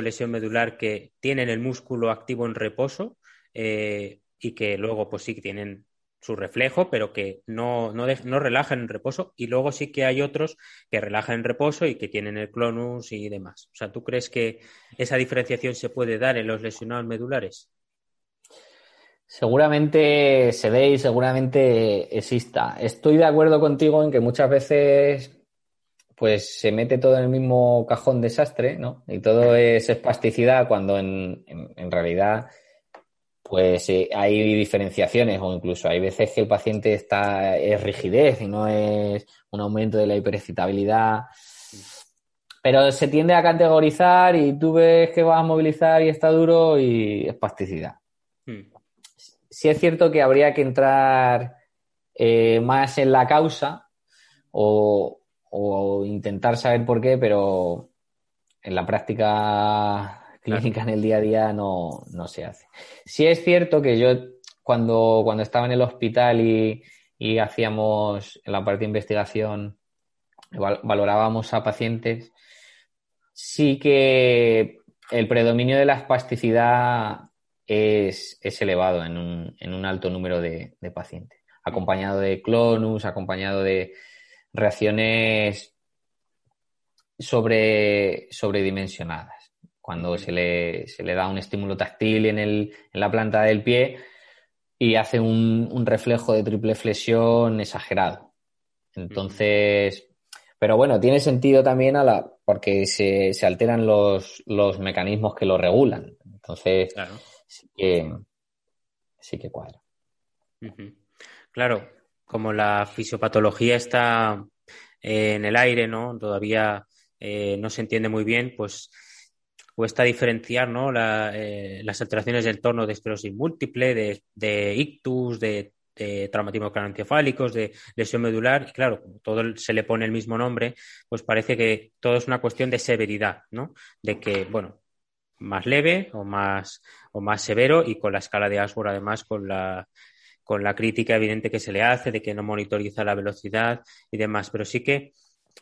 lesión medular que tienen el músculo activo en reposo eh, y que luego, pues sí, tienen su reflejo, pero que no, no, no, relajan en reposo. Y luego sí que hay otros que relajan en reposo y que tienen el clonus y demás. O sea, ¿tú crees que esa diferenciación se puede dar en los lesionados medulares? Seguramente se ve y seguramente exista. Estoy de acuerdo contigo en que muchas veces pues se mete todo en el mismo cajón desastre, ¿no? Y todo es espasticidad cuando en, en, realidad pues eh, hay diferenciaciones o incluso hay veces que el paciente está es rigidez y no es un aumento de la hiperexcitabilidad. Pero se tiende a categorizar y tú ves que vas a movilizar y está duro y espasticidad. Hmm sí es cierto que habría que entrar eh, más en la causa o, intentar saber por qué, pero en la práctica clínica en el día a día no, se hace. Sí es cierto que yo cuando, cuando estaba en el hospital y, hacíamos en la parte de investigación, valorábamos a pacientes, sí que el predominio de la espasticidad es, elevado en un, alto número de, pacientes, acompañado de clonus, acompañado de reacciones sobre, sobredimensionadas. Cuando se le, se le, da un estímulo táctil en, el, en la planta del pie y hace un, reflejo de triple flexión exagerado. Entonces, pero bueno, tiene sentido también a la, porque se, se alteran los, los, mecanismos que lo regulan. Entonces, sí que, sí que cuadra. Claro, como la fisiopatología está eh, en el aire, ¿no? Todavía eh, no se entiende muy bien, pues cuesta diferenciar ¿no? Eh, las alteraciones del tono de esclerosis múltiple, de, ictus, de, de traumatismos craneoencefálicos, de lesión medular, y claro, como todo se le pone el mismo nombre, pues parece que todo es una cuestión de severidad, ¿no? De que, bueno, más leve o más, o más severo y con la escala de Ashworth además con la, con la crítica evidente que se le hace de que no monitoriza la velocidad y demás. Pero sí que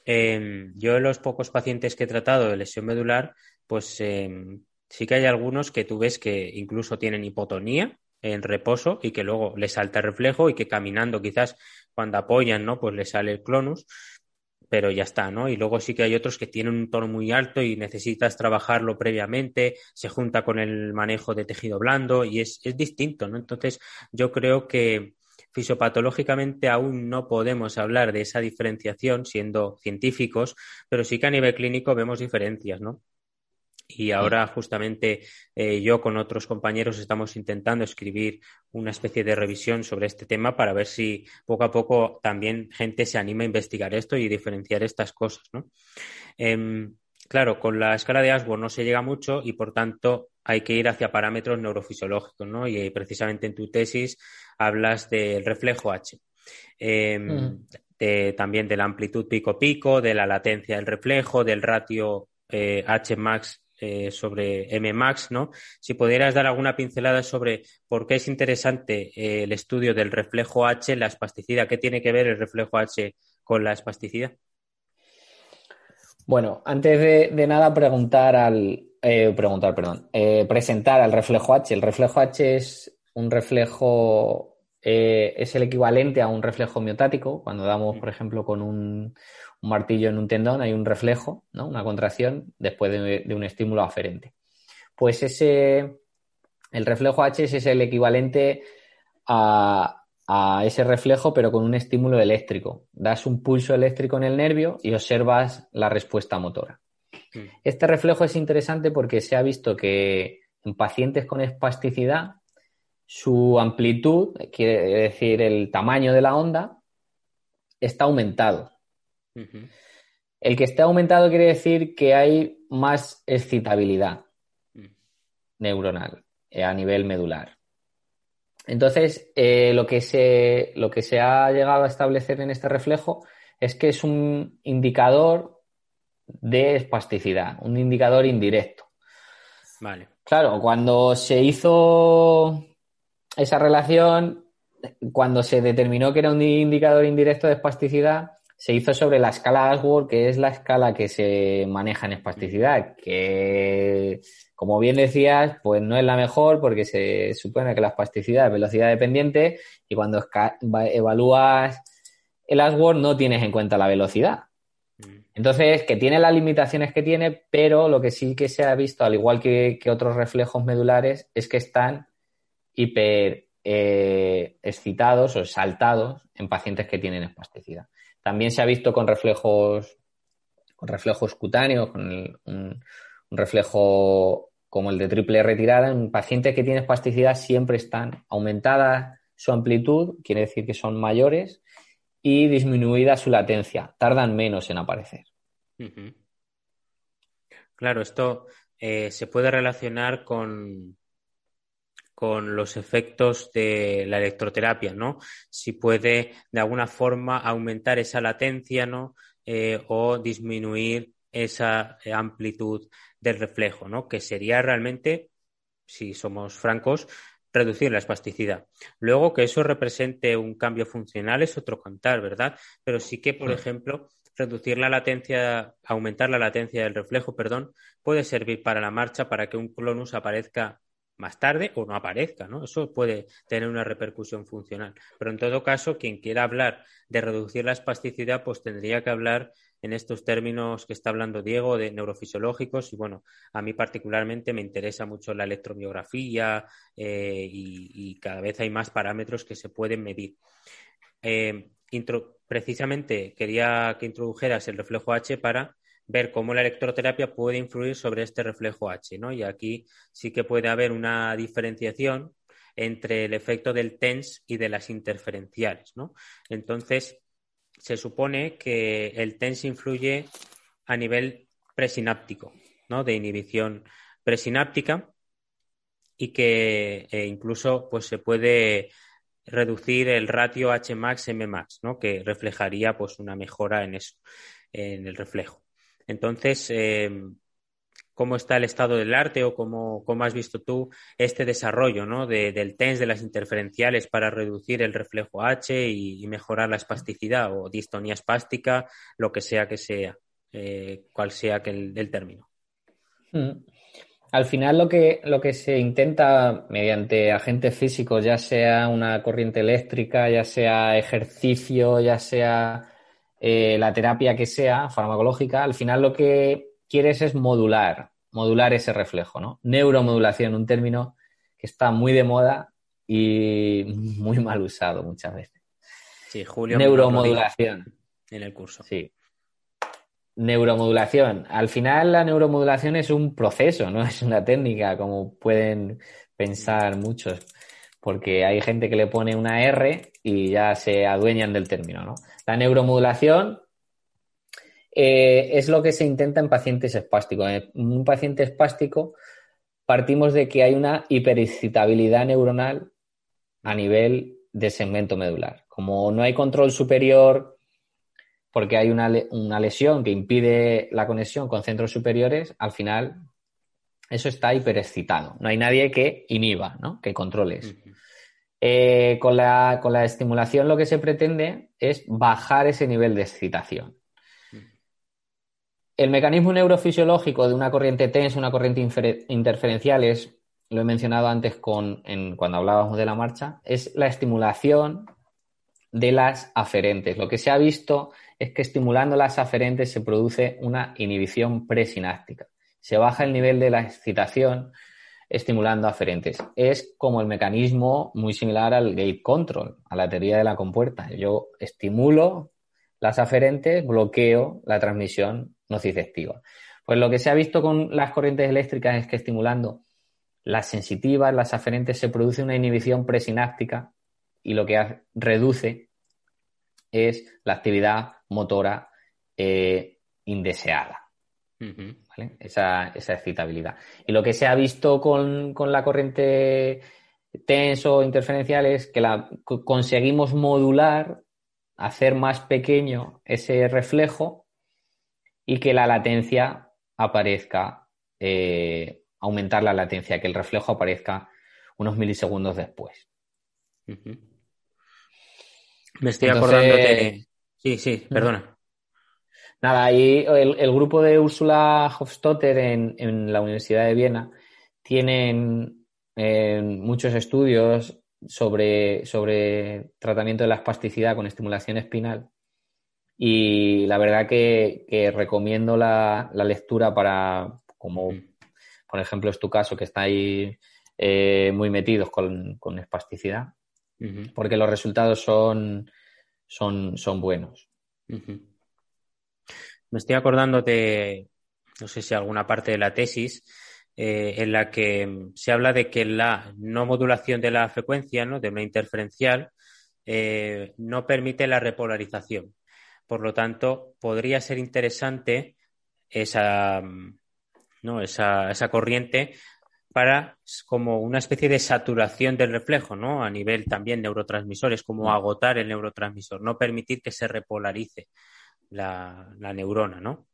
em, yo en los pocos pacientes que he tratado de lesión medular, pues em, sí que hay algunos que tú ves que incluso tienen hipotonía en reposo y que luego les salta el reflejo y que caminando quizás cuando apoyan, ¿no? Pues les sale el clonus pero ya está, ¿no? Y luego sí que hay otros que tienen un tono muy alto y necesitas trabajarlo previamente, se junta con el manejo de tejido blando y es, distinto, ¿no? Entonces, yo creo que fisiopatológicamente aún no podemos hablar de esa diferenciación siendo científicos, pero sí que a nivel clínico vemos diferencias, ¿no? Y ahora justamente eh, yo con otros compañeros estamos intentando escribir una especie de revisión sobre este tema para ver si poco a poco también gente se anima a investigar esto y diferenciar estas cosas, ¿no? Em, claro, con la escala de Ashworth no se llega mucho y por tanto hay que ir hacia parámetros neurofisiológicos, ¿no? Y precisamente en tu tesis hablas del reflejo H. Em, también de la amplitud pico-pico, de la latencia del reflejo, del ratio eh, H max eh, sobre MMAX, ¿no? Si pudieras dar alguna pincelada sobre por qué es interesante eh, el estudio del reflejo H, la espasticidad, ¿qué tiene que ver el reflejo H con la espasticidad? Bueno, antes de, nada preguntar al eh, preguntar, perdón, presentar al reflejo H. El reflejo H es un reflejo, es el equivalente a un reflejo miotático. Cuando damos, por ejemplo, con un, un martillo en un tendón, hay un reflejo, ¿no? una contracción después de, un estímulo aferente. Pues ese, el reflejo H es el equivalente a, ese reflejo, pero con un estímulo eléctrico. Das un pulso eléctrico en el nervio y observas la respuesta motora. Mm. Este reflejo es interesante porque se ha visto que en pacientes con espasticidad, su amplitud, quiere decir el tamaño de la onda, está aumentado. El que esté aumentado quiere decir que hay más excitabilidad mm. neuronal eh, a nivel medular. Entonces, eh, lo, que se, lo que se ha llegado a establecer en este reflejo es que es un indicador de espasticidad, un indicador indirecto. Vale. Claro, cuando se hizo esa relación, cuando se determinó que era un indicador indirecto de espasticidad, se hizo sobre la escala Ashworth, que es la escala que se maneja en espasticidad, que, como bien decías, pues no es la mejor porque se supone que la espasticidad es velocidad dependiente y cuando evalúas el Ashworth no tienes en cuenta la velocidad. Mm. Entonces, que tiene las limitaciones que tiene, pero lo que sí que se ha visto, al igual que, otros reflejos medulares, es que están hiper eh, excitados o saltados en pacientes que tienen espasticidad. También se ha visto con reflejos, con reflejos cutáneos, con un, reflejo como el de triple retirada, en pacientes que tienen espasticidad siempre están aumentadas su amplitud, quiere decir que son mayores, y disminuida su latencia, tardan menos en aparecer. Claro, esto eh, se puede relacionar con, con los efectos de la electroterapia, ¿no? Si puede de alguna forma aumentar esa latencia, ¿no? Eh, o disminuir esa amplitud del reflejo, ¿no? Que sería realmente, si somos francos, reducir la espasticidad. Luego, que eso represente un cambio funcional es otro cantar, ¿verdad? Pero sí que, por mm. ejemplo, reducir la latencia, aumentar la latencia del reflejo, perdón, puede servir para la marcha para que un clonus aparezca más tarde o no aparezca, ¿no? Eso puede tener una repercusión funcional. Pero en todo caso, quien quiera hablar de reducir la espasticidad, pues tendría que hablar en estos términos que está hablando Diego de neurofisiológicos y bueno, a mí particularmente me interesa mucho la electromiografía eh, y, cada vez hay más parámetros que se pueden medir. Eh, precisamente quería que introdujeras el reflejo H para ver cómo la electroterapia puede influir sobre este reflejo H, ¿no? Y aquí sí que puede haber una diferenciación entre el efecto del TENS y de las interferenciales, ¿no? Entonces, se supone que el TENS influye a nivel presináptico, ¿no? De inhibición presináptica y que eh, incluso pues, se puede reducir el ratio Hmax-Mmax, ¿no? Que reflejaría pues, una mejora en eso, en el reflejo. Entonces, eh, ¿cómo está el estado del arte o cómo, has visto tú este desarrollo ¿no? del TENS, de las interferenciales para reducir el reflejo H y, mejorar la espasticidad o distonía espástica, lo que sea que sea, eh, cual sea que el, término? Mm. Al final lo que, lo que se intenta mediante agentes físicos, ya sea una corriente eléctrica, ya sea ejercicio, ya sea eh, la terapia que sea farmacológica, al final lo que quieres es modular, modular ese reflejo, ¿no? Neuromodulación, un término que está muy de moda y muy mal usado muchas veces. Sí, Julio. Neuromodulación. En el curso. Sí. Neuromodulación. Al final la neuromodulación es un proceso, no es una técnica como pueden pensar muchos, porque hay gente que le pone una R y ya se adueñan del término, ¿no? La neuromodulación eh, es lo que se intenta en pacientes espásticos. En un paciente espástico partimos de que hay una hiperexcitabilidad neuronal a nivel de segmento medular. Como no hay control superior porque hay una, lesión que impide la conexión con centros superiores, al final eso está hiperexcitado. No hay nadie que inhiba, ¿no? que controle eso. Eh, con, la, estimulación lo que se pretende es bajar ese nivel de excitación. El mecanismo neurofisiológico de una corriente tensa, una corriente interferencial es, lo he mencionado antes con, cuando hablábamos de la marcha, es la estimulación de las aferentes. Lo que se ha visto es que estimulando las aferentes se produce una inhibición presináptica. Se baja el nivel de la excitación estimulando aferentes. Es como el mecanismo muy similar al gate control, a la teoría de la compuerta. Yo estimulo las aferentes, bloqueo la transmisión nociceptiva. Pues lo que se ha visto con las corrientes eléctricas es que estimulando las sensitivas, las aferentes, se produce una inhibición presináptica y lo que reduce es la actividad motora eh, indeseada esa, excitabilidad. Y lo que se ha visto con, la corriente tenso interferencial es que la, conseguimos modular, hacer más pequeño ese reflejo y que la latencia aparezca, eh, aumentar la latencia, que el reflejo aparezca unos milisegundos después. Me estoy acordando de... Sí, sí, perdona. Nada, ahí el, grupo de Úrsula Hofstotter en, la Universidad de Viena tienen eh, muchos estudios sobre, sobre tratamiento de la espasticidad con estimulación espinal. Y la verdad que, recomiendo la, lectura para, como por ejemplo es tu caso, que estáis eh, muy metidos con, espasticidad, porque los resultados son, son, son buenos. Me estoy acordando de, no sé si alguna parte de la tesis, eh, en la que se habla de que la no modulación de la frecuencia, ¿no? de una interferencial, eh, no permite la repolarización. Por lo tanto, podría ser interesante esa, ¿no? esa, esa corriente para como una especie de saturación del reflejo, ¿no? A nivel también neurotransmisores, como mm. agotar el neurotransmisor, no permitir que se repolarice la, neurona, ¿no?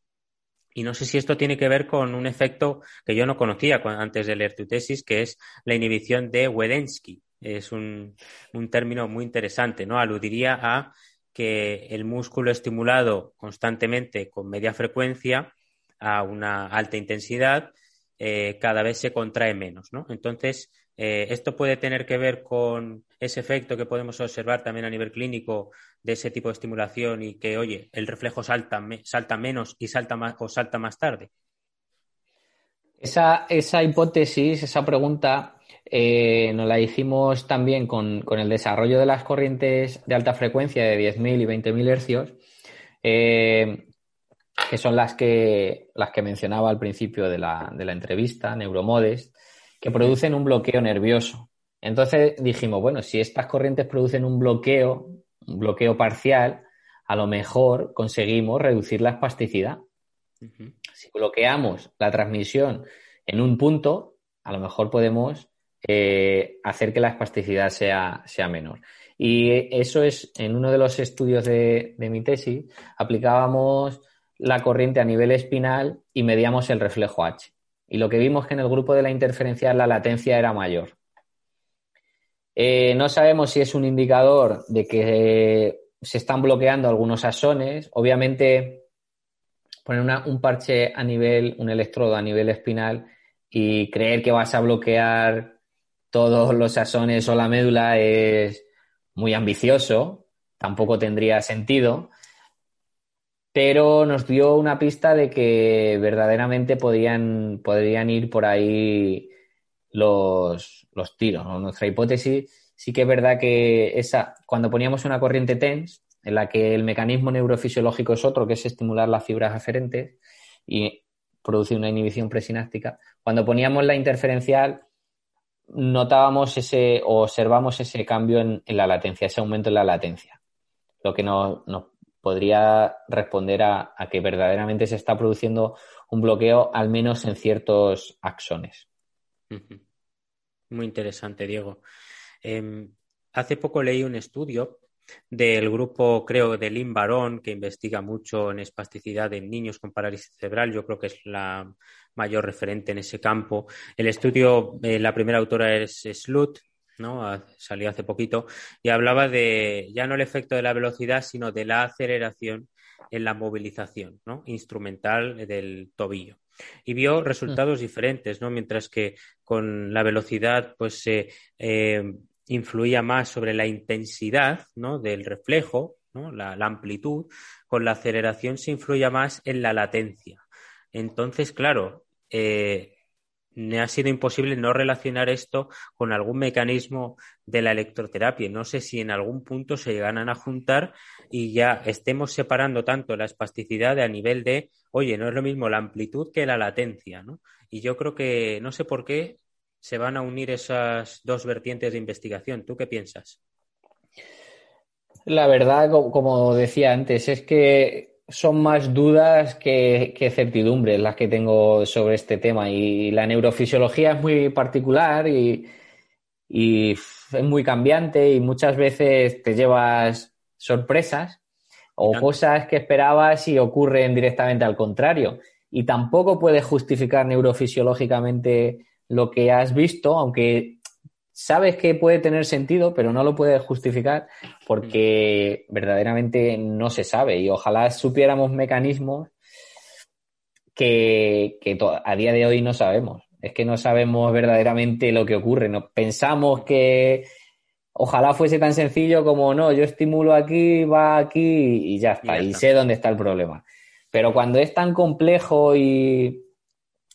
Y no sé si esto tiene que ver con un efecto que yo no conocía antes de leer tu tesis, que es la inhibición de Wedensky. Es un, un término muy interesante, ¿no? Aludiría a que el músculo estimulado constantemente con media frecuencia a una alta intensidad eh, cada vez se contrae menos, ¿no? Entonces, eh, esto puede tener que ver con ese efecto que podemos observar también a nivel clínico de ese tipo de estimulación y que, oye, el reflejo salta, salta menos y salta más o salta más tarde. Esa, esa hipótesis, esa pregunta, eh, nos la hicimos también con, el desarrollo de las corrientes de alta frecuencia de 10.000 y 20.000 hercios, eh, que son las que, las que mencionaba al principio de la, de la entrevista, Neuromodes, que producen un bloqueo nervioso. Entonces dijimos, bueno, si estas corrientes producen un bloqueo, un bloqueo parcial, a lo mejor conseguimos reducir la espasticidad. Si bloqueamos la transmisión en un punto, a lo mejor podemos eh, hacer que la espasticidad sea, sea, menor. Y eso es, en uno de los estudios de, mi tesis, aplicábamos la corriente a nivel espinal y medíamos el reflejo H. Y lo que vimos que en el grupo de la interferencial la latencia era mayor. Eh, no sabemos si es un indicador de que se están bloqueando algunos axones. Obviamente, poner un parche a nivel, un electrodo a nivel espinal y creer que vas a bloquear todos los sasones o la médula es muy ambicioso, tampoco tendría sentido, pero nos dio una pista de que verdaderamente podían, podrían ir por ahí los, los tiros. Nuestra hipótesis sí que es verdad que esa, cuando poníamos una corriente TENS, en la que el mecanismo neurofisiológico es otro, que es estimular las fibras aferentes y producir una inhibición presináptica, cuando poníamos la interferencial notábamos ese observamos ese cambio en, la latencia, ese aumento en la latencia, lo que nos, podría responder a, que verdaderamente se está produciendo un bloqueo, al menos en ciertos axones. Muy interesante, Diego. Em, hace poco leí un estudio del grupo, creo, de Lynn Barón, que investiga mucho en espasticidad en niños con parálisis cerebral. Yo creo que es la mayor referente en ese campo. El estudio, eh, la primera autora es Slut, ¿no? Salió hace poquito, y hablaba de ya no el efecto de la velocidad, sino de la aceleración en la movilización ¿no? instrumental del tobillo. Y vio resultados mm. diferentes, ¿no? Mientras que con la velocidad, pues se eh, influía más sobre la intensidad ¿no? del reflejo, ¿no? la, amplitud, con la aceleración se influía más en la latencia. Entonces, claro, eh, me ha sido imposible no relacionar esto con algún mecanismo de la electroterapia. No sé si en algún punto se llegan a juntar y ya estemos separando tanto la espasticidad a nivel de, oye, no es lo mismo la amplitud que la latencia, ¿no? Y yo creo que, no sé por qué, se van a unir esas dos vertientes de investigación. ¿Tú qué piensas? La verdad, como decía antes, es que son más dudas que, certidumbres las que tengo sobre este tema. Y la neurofisiología es muy particular y, es muy cambiante y muchas veces te llevas sorpresas o cosas que esperabas y ocurren directamente al contrario. Y tampoco puedes justificar neurofisiológicamente lo que has visto, aunque sabes que puede tener sentido, pero no lo puedes justificar porque verdaderamente no se sabe. Y ojalá supiéramos mecanismos que, a día de hoy no sabemos. Es que no sabemos verdaderamente lo que ocurre. No, pensamos que ojalá fuese tan sencillo como no, yo estimulo aquí, va aquí y ya está. Y, sé dónde está el problema. Pero cuando es tan complejo y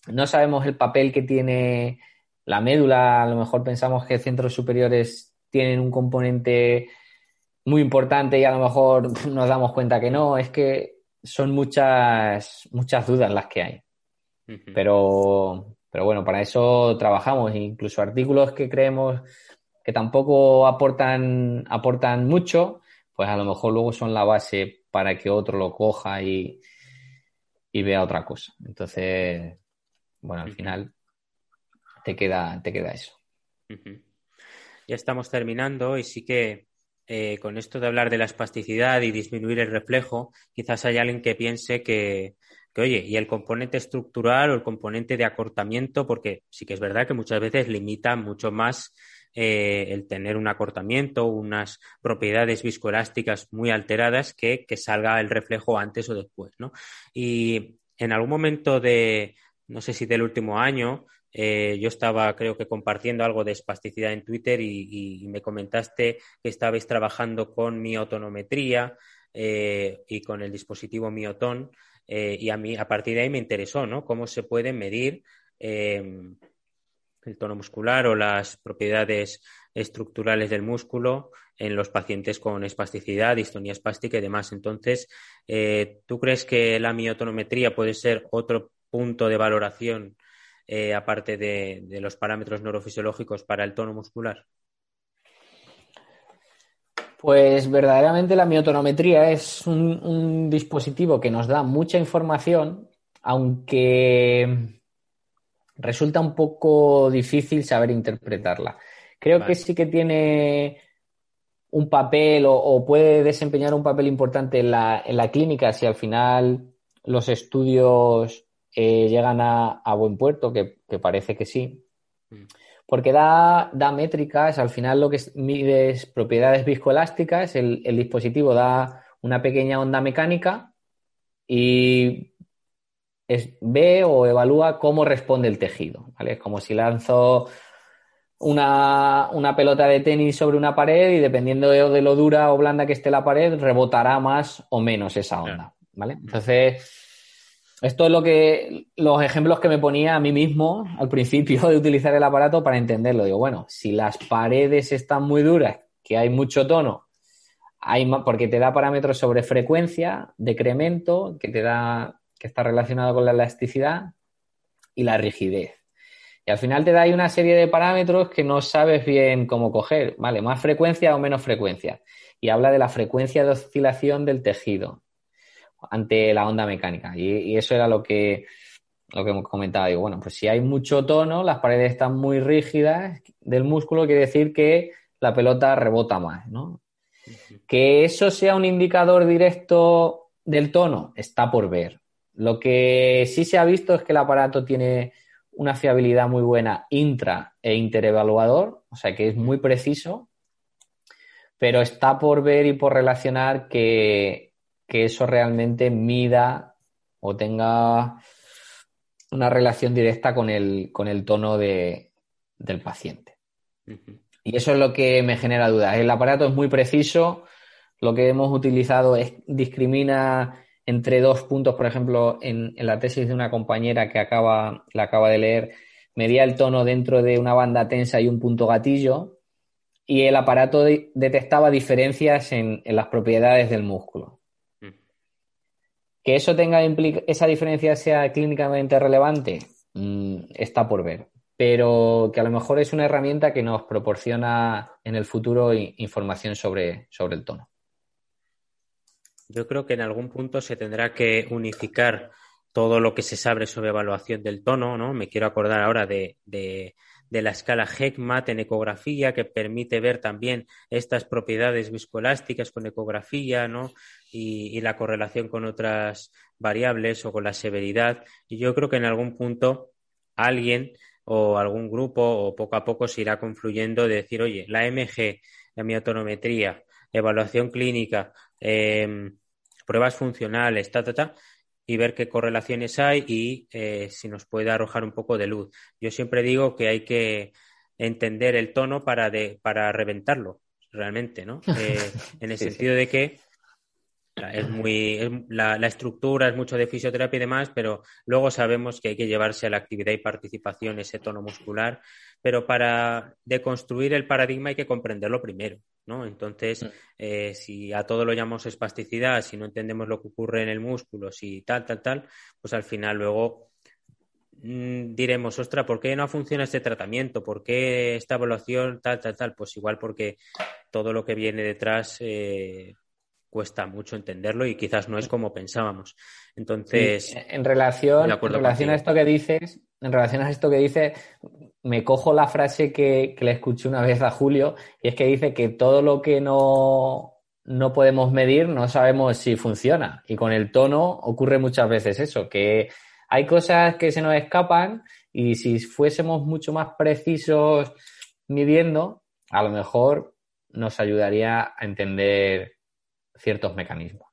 no sabemos el papel que tiene la médula, a lo mejor pensamos que centros superiores tienen un componente muy importante y a lo mejor nos damos cuenta que no, es que son muchas, muchas dudas las que hay. Pero, pero bueno, para eso trabajamos, incluso artículos que creemos que tampoco aportan, aportan mucho, pues a lo mejor luego son la base para que otro lo coja y, y vea otra cosa. Entonces, bueno, al final te queda, te queda eso. Ya estamos terminando y sí que eh, con esto de hablar de la espasticidad y disminuir el reflejo, quizás hay alguien que piense que, oye, y el componente estructural o el componente de acortamiento, porque sí que es verdad que muchas veces limita mucho más eh, el tener un acortamiento, unas propiedades viscoelásticas muy alteradas que, que salga el reflejo antes o después, ¿no? Y en algún momento de, no sé si del último año, eh, yo estaba, creo que, compartiendo algo de espasticidad en Twitter y, me comentaste que estabais trabajando con miotonometría eh, y con el dispositivo Mioton. Eh, y a mí, a partir de ahí me interesó, ¿no? Cómo se puede medir el tono muscular o las propiedades estructurales del músculo en los pacientes con espasticidad, distonía espástica y demás. Entonces, ¿tú crees que la miotonometría puede ser otro punto de valoración eh, aparte de, los parámetros neurofisiológicos para el tono muscular? Pues verdaderamente la miotonometría es un, dispositivo que nos da mucha información, aunque resulta un poco difícil saber interpretarla. Creo que sí que tiene un papel o, puede desempeñar un papel importante en la, en la clínica si al final los estudios eh, llegan a, buen puerto, que, parece que sí, mm. porque da, da, métricas, al final lo que mide es propiedades viscoelásticas, el, el, dispositivo da una pequeña onda mecánica y ve o evalúa cómo responde el tejido, ¿vale? Es como si lanzo una, una, pelota de tenis sobre una pared y dependiendo de, de, lo dura o blanda que esté la pared, rebotará más o menos esa onda, ¿vale? Entonces esto es lo que los ejemplos que me ponía a mí mismo al principio de utilizar el aparato para entenderlo. Digo, bueno, si las paredes están muy duras, que hay mucho tono, hay porque te da parámetros sobre frecuencia, decremento, que te da que está relacionado con la elasticidad y la rigidez. Y al final te da ahí una serie de parámetros que no sabes bien cómo coger, ¿vale? Más frecuencia o menos frecuencia. Y habla de la frecuencia de oscilación del tejido ante la onda mecánica. Y, eso era lo que, lo que comentaba. Digo, bueno, pues si hay mucho tono, las paredes están muy rígidas del músculo, quiere decir que la pelota rebota más, ¿no? Que eso sea un indicador directo del tono, está por ver. Lo que sí se ha visto es que el aparato tiene una fiabilidad muy buena intra e interevaluador, o sea que es muy preciso, pero está por ver y por relacionar que que eso realmente mida o tenga una relación directa con el, con el tono de, del paciente. Y eso es lo que me genera dudas. El aparato es muy preciso. Lo que hemos utilizado es, discrimina entre dos puntos, por ejemplo, en, la tesis de una compañera que acaba, la acaba de leer, medía el tono dentro de una banda tensa y un punto gatillo, y el aparato detectaba diferencias en, las propiedades del músculo. Que eso tenga esa diferencia sea clínicamente relevante, mm, está por ver. Pero que a lo mejor es una herramienta que nos proporciona en el futuro información sobre, sobre el tono. Yo creo que en algún punto se tendrá que unificar todo lo que se sabe sobre evaluación del tono, ¿no? Me quiero acordar ahora de de la escala HECMAT en ecografía, que permite ver también estas propiedades viscoelásticas con ecografía, ¿no? Y, la correlación con otras variables o con la severidad. Y yo creo que en algún punto alguien o algún grupo o poco a poco se irá confluyendo de decir, oye, la MG, la miotonometría, evaluación clínica, em, pruebas funcionales, ta, ta, ta, y ver qué correlaciones hay y eh, si nos puede arrojar un poco de luz. Yo siempre digo que hay que entender el tono para, de, para reventarlo, realmente, ¿no? Eh, en el sentido de que es muy, la, estructura es mucho de fisioterapia y demás, pero luego sabemos que hay que llevarse a la actividad y participación ese tono muscular, pero para deconstruir el paradigma hay que comprenderlo primero, ¿no? Entonces, mm. eh, si a todo lo llamamos espasticidad, si no entendemos lo que ocurre en el músculo, si tal, tal, tal, pues al final luego mm, diremos, ostra, ¿por qué no funciona este tratamiento? ¿Por qué esta evaluación tal, tal, tal? Pues igual porque todo lo que viene detrás eh, cuesta mucho entenderlo y quizás no es como pensábamos. Entonces, en relación, en relación a esto que dices, en relación a esto que dices, me cojo la frase que, le escuché una vez a Julio, y es que dice que todo lo que no, no podemos medir no sabemos si funciona. Y con el tono ocurre muchas veces eso, que hay cosas que se nos escapan y si fuésemos mucho más precisos midiendo, a lo mejor nos ayudaría a entender ciertos mecanismos.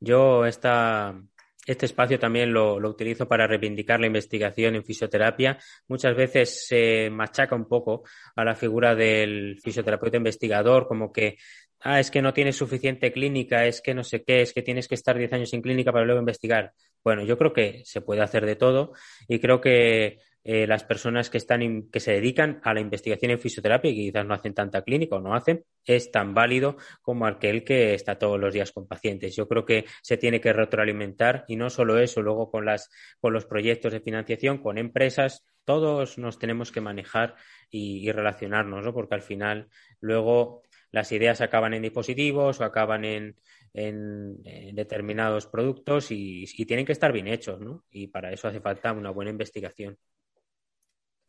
Yo esta, este espacio también lo, utilizo para reivindicar la investigación en fisioterapia. Muchas veces se machaca un poco a la figura del fisioterapeuta investigador, como que, ah, es que no tienes suficiente clínica, es que no sé qué, es que tienes que estar 10 años en clínica para luego investigar. Bueno, yo creo que se puede hacer de todo y creo que eh, las personas que están que se dedican a la investigación en fisioterapia y que quizás no hacen tanta clínica o no hacen, es tan válido como aquel que está todos los días con pacientes. Yo creo que se tiene que retroalimentar y no solo eso, luego con las con los proyectos de financiación, con empresas, todos nos tenemos que manejar y, relacionarnos, ¿no? Porque al final luego las ideas acaban en dispositivos o acaban en, en, determinados productos y, y, tienen que estar bien hechos, ¿no? Y para eso hace falta una buena investigación.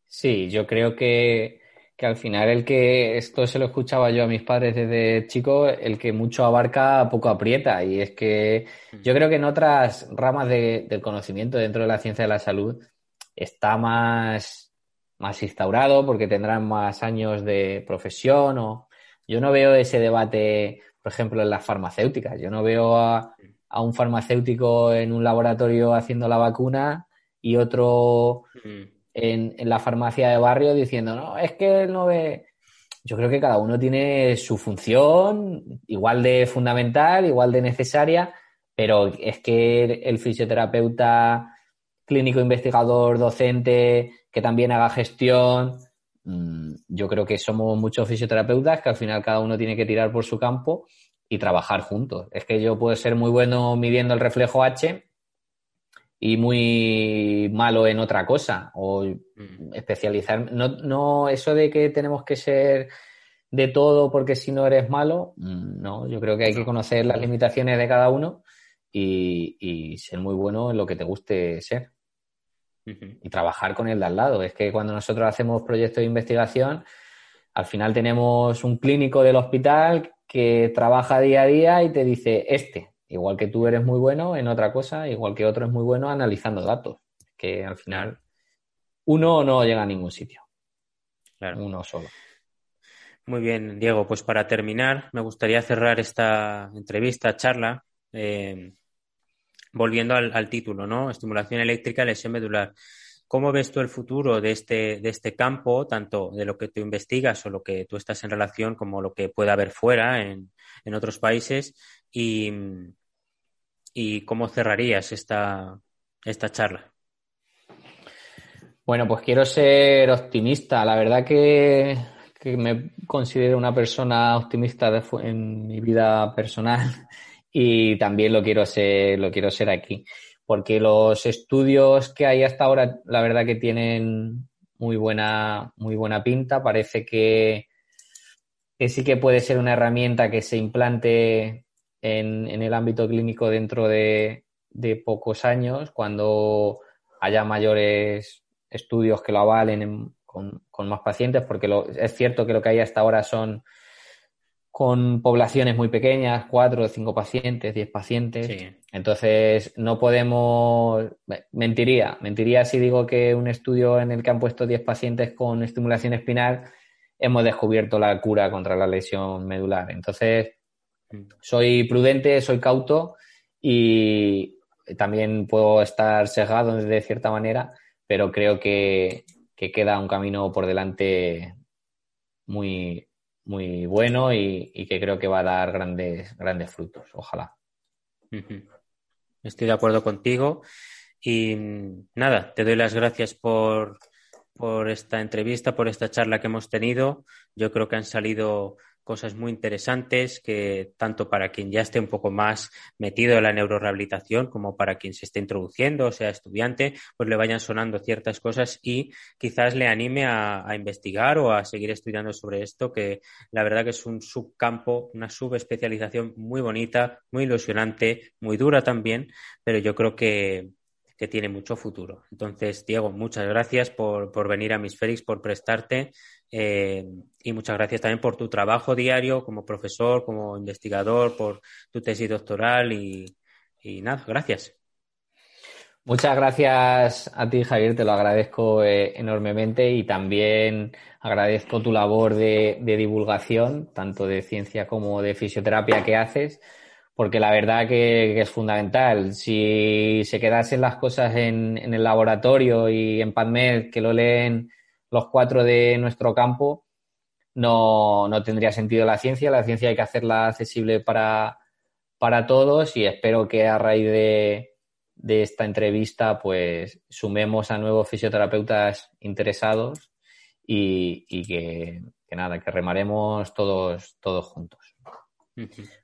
Sí, yo creo que, al final el que, esto se lo escuchaba yo a mis padres desde chico, el que mucho abarca poco aprieta. Y es que mm. yo creo que en otras ramas del conocimiento dentro de la ciencia de la salud está más, más instaurado porque tendrán más años de profesión o yo no veo ese debate, por ejemplo, en las farmacéuticas. Yo no veo a, a un farmacéutico en un laboratorio haciendo la vacuna y otro mm en, la farmacia de barrio diciendo, no, es que él no ve. Yo creo que cada uno tiene su función, igual de fundamental, igual de necesaria, pero es que el, fisioterapeuta clínico investigador, docente, que también haga gestión, mm, yo creo que somos muchos fisioterapeutas que al final cada uno tiene que tirar por su campo y trabajar juntos. Es que yo puedo ser muy bueno midiendo el reflejo H, y muy malo en otra cosa o mm. especializar. No, no, eso de que tenemos que ser de todo porque si no eres malo, mm, no, yo creo que hay que conocer las limitaciones de cada uno y, y ser muy bueno en lo que te guste ser. Y trabajar con el de al lado. Es que cuando nosotros hacemos proyectos de investigación, al final tenemos un clínico del hospital que trabaja día a día y te dice, este, Igual que tú eres muy bueno en otra cosa, igual que otro es muy bueno analizando datos. Que al final uno no llega a ningún sitio. Uno solo. Muy bien, Diego. Pues para terminar, me gustaría cerrar esta entrevista, charla, eh, volviendo al, título, ¿no? Estimulación eléctrica, lesión medular. ¿Cómo ves tú el futuro de este, de este campo, tanto de lo que tú investigas o lo que tú estás en relación, como lo que pueda haber fuera en, en otros países? Y, y cómo cerrarías esta, esta charla. Bueno, pues quiero ser optimista. La verdad que, me considero una persona optimista en mi vida personal y también lo quiero ser, lo quiero ser aquí. Porque los estudios que hay hasta ahora, la verdad que tienen muy buena, muy buena pinta. Parece que, que sí que puede ser una herramienta que se implante en, el ámbito clínico dentro de, pocos años, cuando haya mayores estudios que lo avalen con, más pacientes, porque es cierto que lo que hay hasta ahora son con poblaciones muy pequeñas, cuatro o cinco pacientes, diez pacientes. Entonces, no podemos. Mentiría, mentiría si digo que un estudio en el que han puesto diez pacientes con estimulación espinal hemos descubierto la cura contra la lesión medular. Entonces. Soy prudente, soy cauto y también puedo estar sesgado de cierta manera, pero creo que, que queda un camino por delante muy, muy bueno y, que creo que va a dar grandes, grandes frutos. Ojalá. Estoy de acuerdo contigo. Y nada, te doy las gracias por, por esta entrevista, por esta charla que hemos tenido. Yo creo que han salido cosas muy interesantes que tanto para quien ya esté un poco más metido en la neurorehabilitación como para quien se esté introduciendo, o sea estudiante, pues le vayan sonando ciertas cosas y quizás le anime a, investigar o a seguir estudiando sobre esto, que la verdad que es un subcampo, una subespecialización muy bonita, muy ilusionante, muy dura también, pero yo creo que, que tiene mucho futuro. Entonces, Diego, muchas gracias por, por venir a Miss Félix, por prestarte eh, y muchas gracias también por tu trabajo diario como profesor, como investigador, por tu tesis doctoral y, nada, gracias. Muchas gracias a ti, Javier, te lo agradezco eh, enormemente y también agradezco tu labor de, divulgación, tanto de ciencia como de fisioterapia que haces, porque la verdad que, es fundamental. Si se quedasen las cosas en, en el laboratorio y en PubMed, que lo leen los cuatro de nuestro campo, no, no tendría sentido la ciencia. La ciencia hay que hacerla accesible para, para todos y espero que a raíz de, de esta entrevista pues sumemos a nuevos fisioterapeutas interesados y, y que, que, nada, que remaremos todos, todos juntos.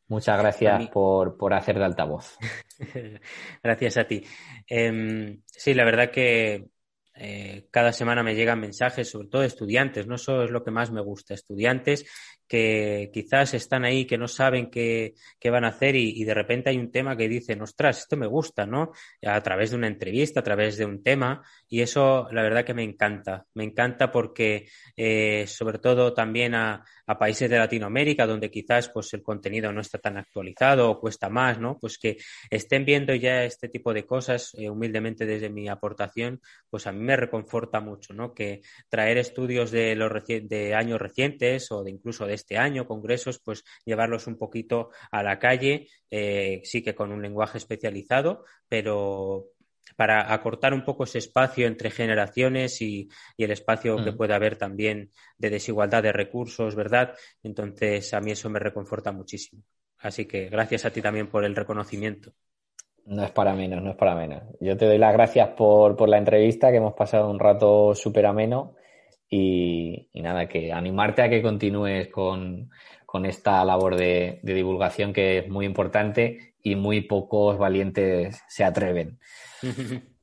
Muchas gracias por, por, hacer de altavoz. gracias a ti. Em, sí, la verdad que eh, cada semana me llegan mensajes, sobre todo de estudiantes, no eso es lo que más me gusta, estudiantes que quizás están ahí, que no saben qué, qué van a hacer y, de repente hay un tema que dicen, ostras, esto me gusta, ¿no? A través de una entrevista, a través de un tema y eso la verdad que me encanta, me encanta porque eh, sobre todo también a, a, países de Latinoamérica donde quizás pues el contenido no está tan actualizado o cuesta más, ¿no? Pues que estén viendo ya este tipo de cosas eh, humildemente desde mi aportación, pues a mí me reconforta mucho, ¿no? Que traer estudios de los de años recientes o de incluso de este año, congresos, pues llevarlos un poquito a la calle, eh, sí que con un lenguaje especializado, pero para acortar un poco ese espacio entre generaciones y, el espacio que mm. puede haber también de desigualdad de recursos, ¿verdad? Entonces, a mí eso me reconforta muchísimo. Así que gracias a ti también por el reconocimiento. No es para menos, no es para menos. Yo te doy las gracias por, por la entrevista, que hemos pasado un rato súper ameno y, nada, que animarte a que continúes con, esta labor de, divulgación que es muy importante y muy pocos valientes se atreven.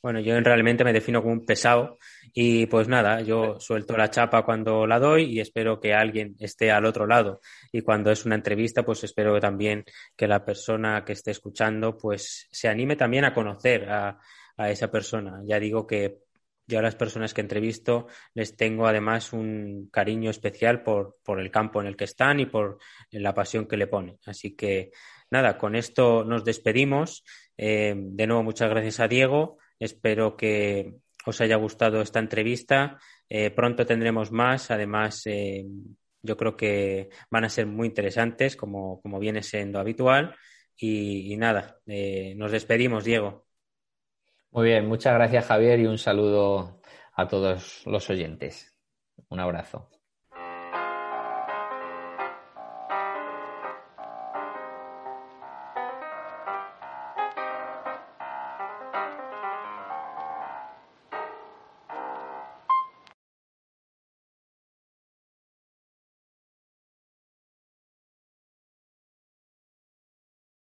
Bueno, yo realmente me defino como un pesado y pues nada, yo suelto la chapa cuando la doy y espero que alguien esté al otro lado. Y cuando es una entrevista, pues espero también que la persona que esté escuchando pues se anime también a conocer a, a esa persona. Ya digo que yo a las personas que entrevisto les tengo además un cariño especial por, por el campo en el que están y por la pasión que le ponen. Así que nada, con esto nos despedimos. Eh, de nuevo, muchas gracias a Diego. Espero que os haya gustado esta entrevista. Eh, pronto tendremos más. Además, eh, yo creo que van a ser muy interesantes, como, como viene siendo habitual. Y, y nada, nos despedimos, Diego. Muy bien, muchas gracias Javier y un saludo a todos los oyentes. Un abrazo.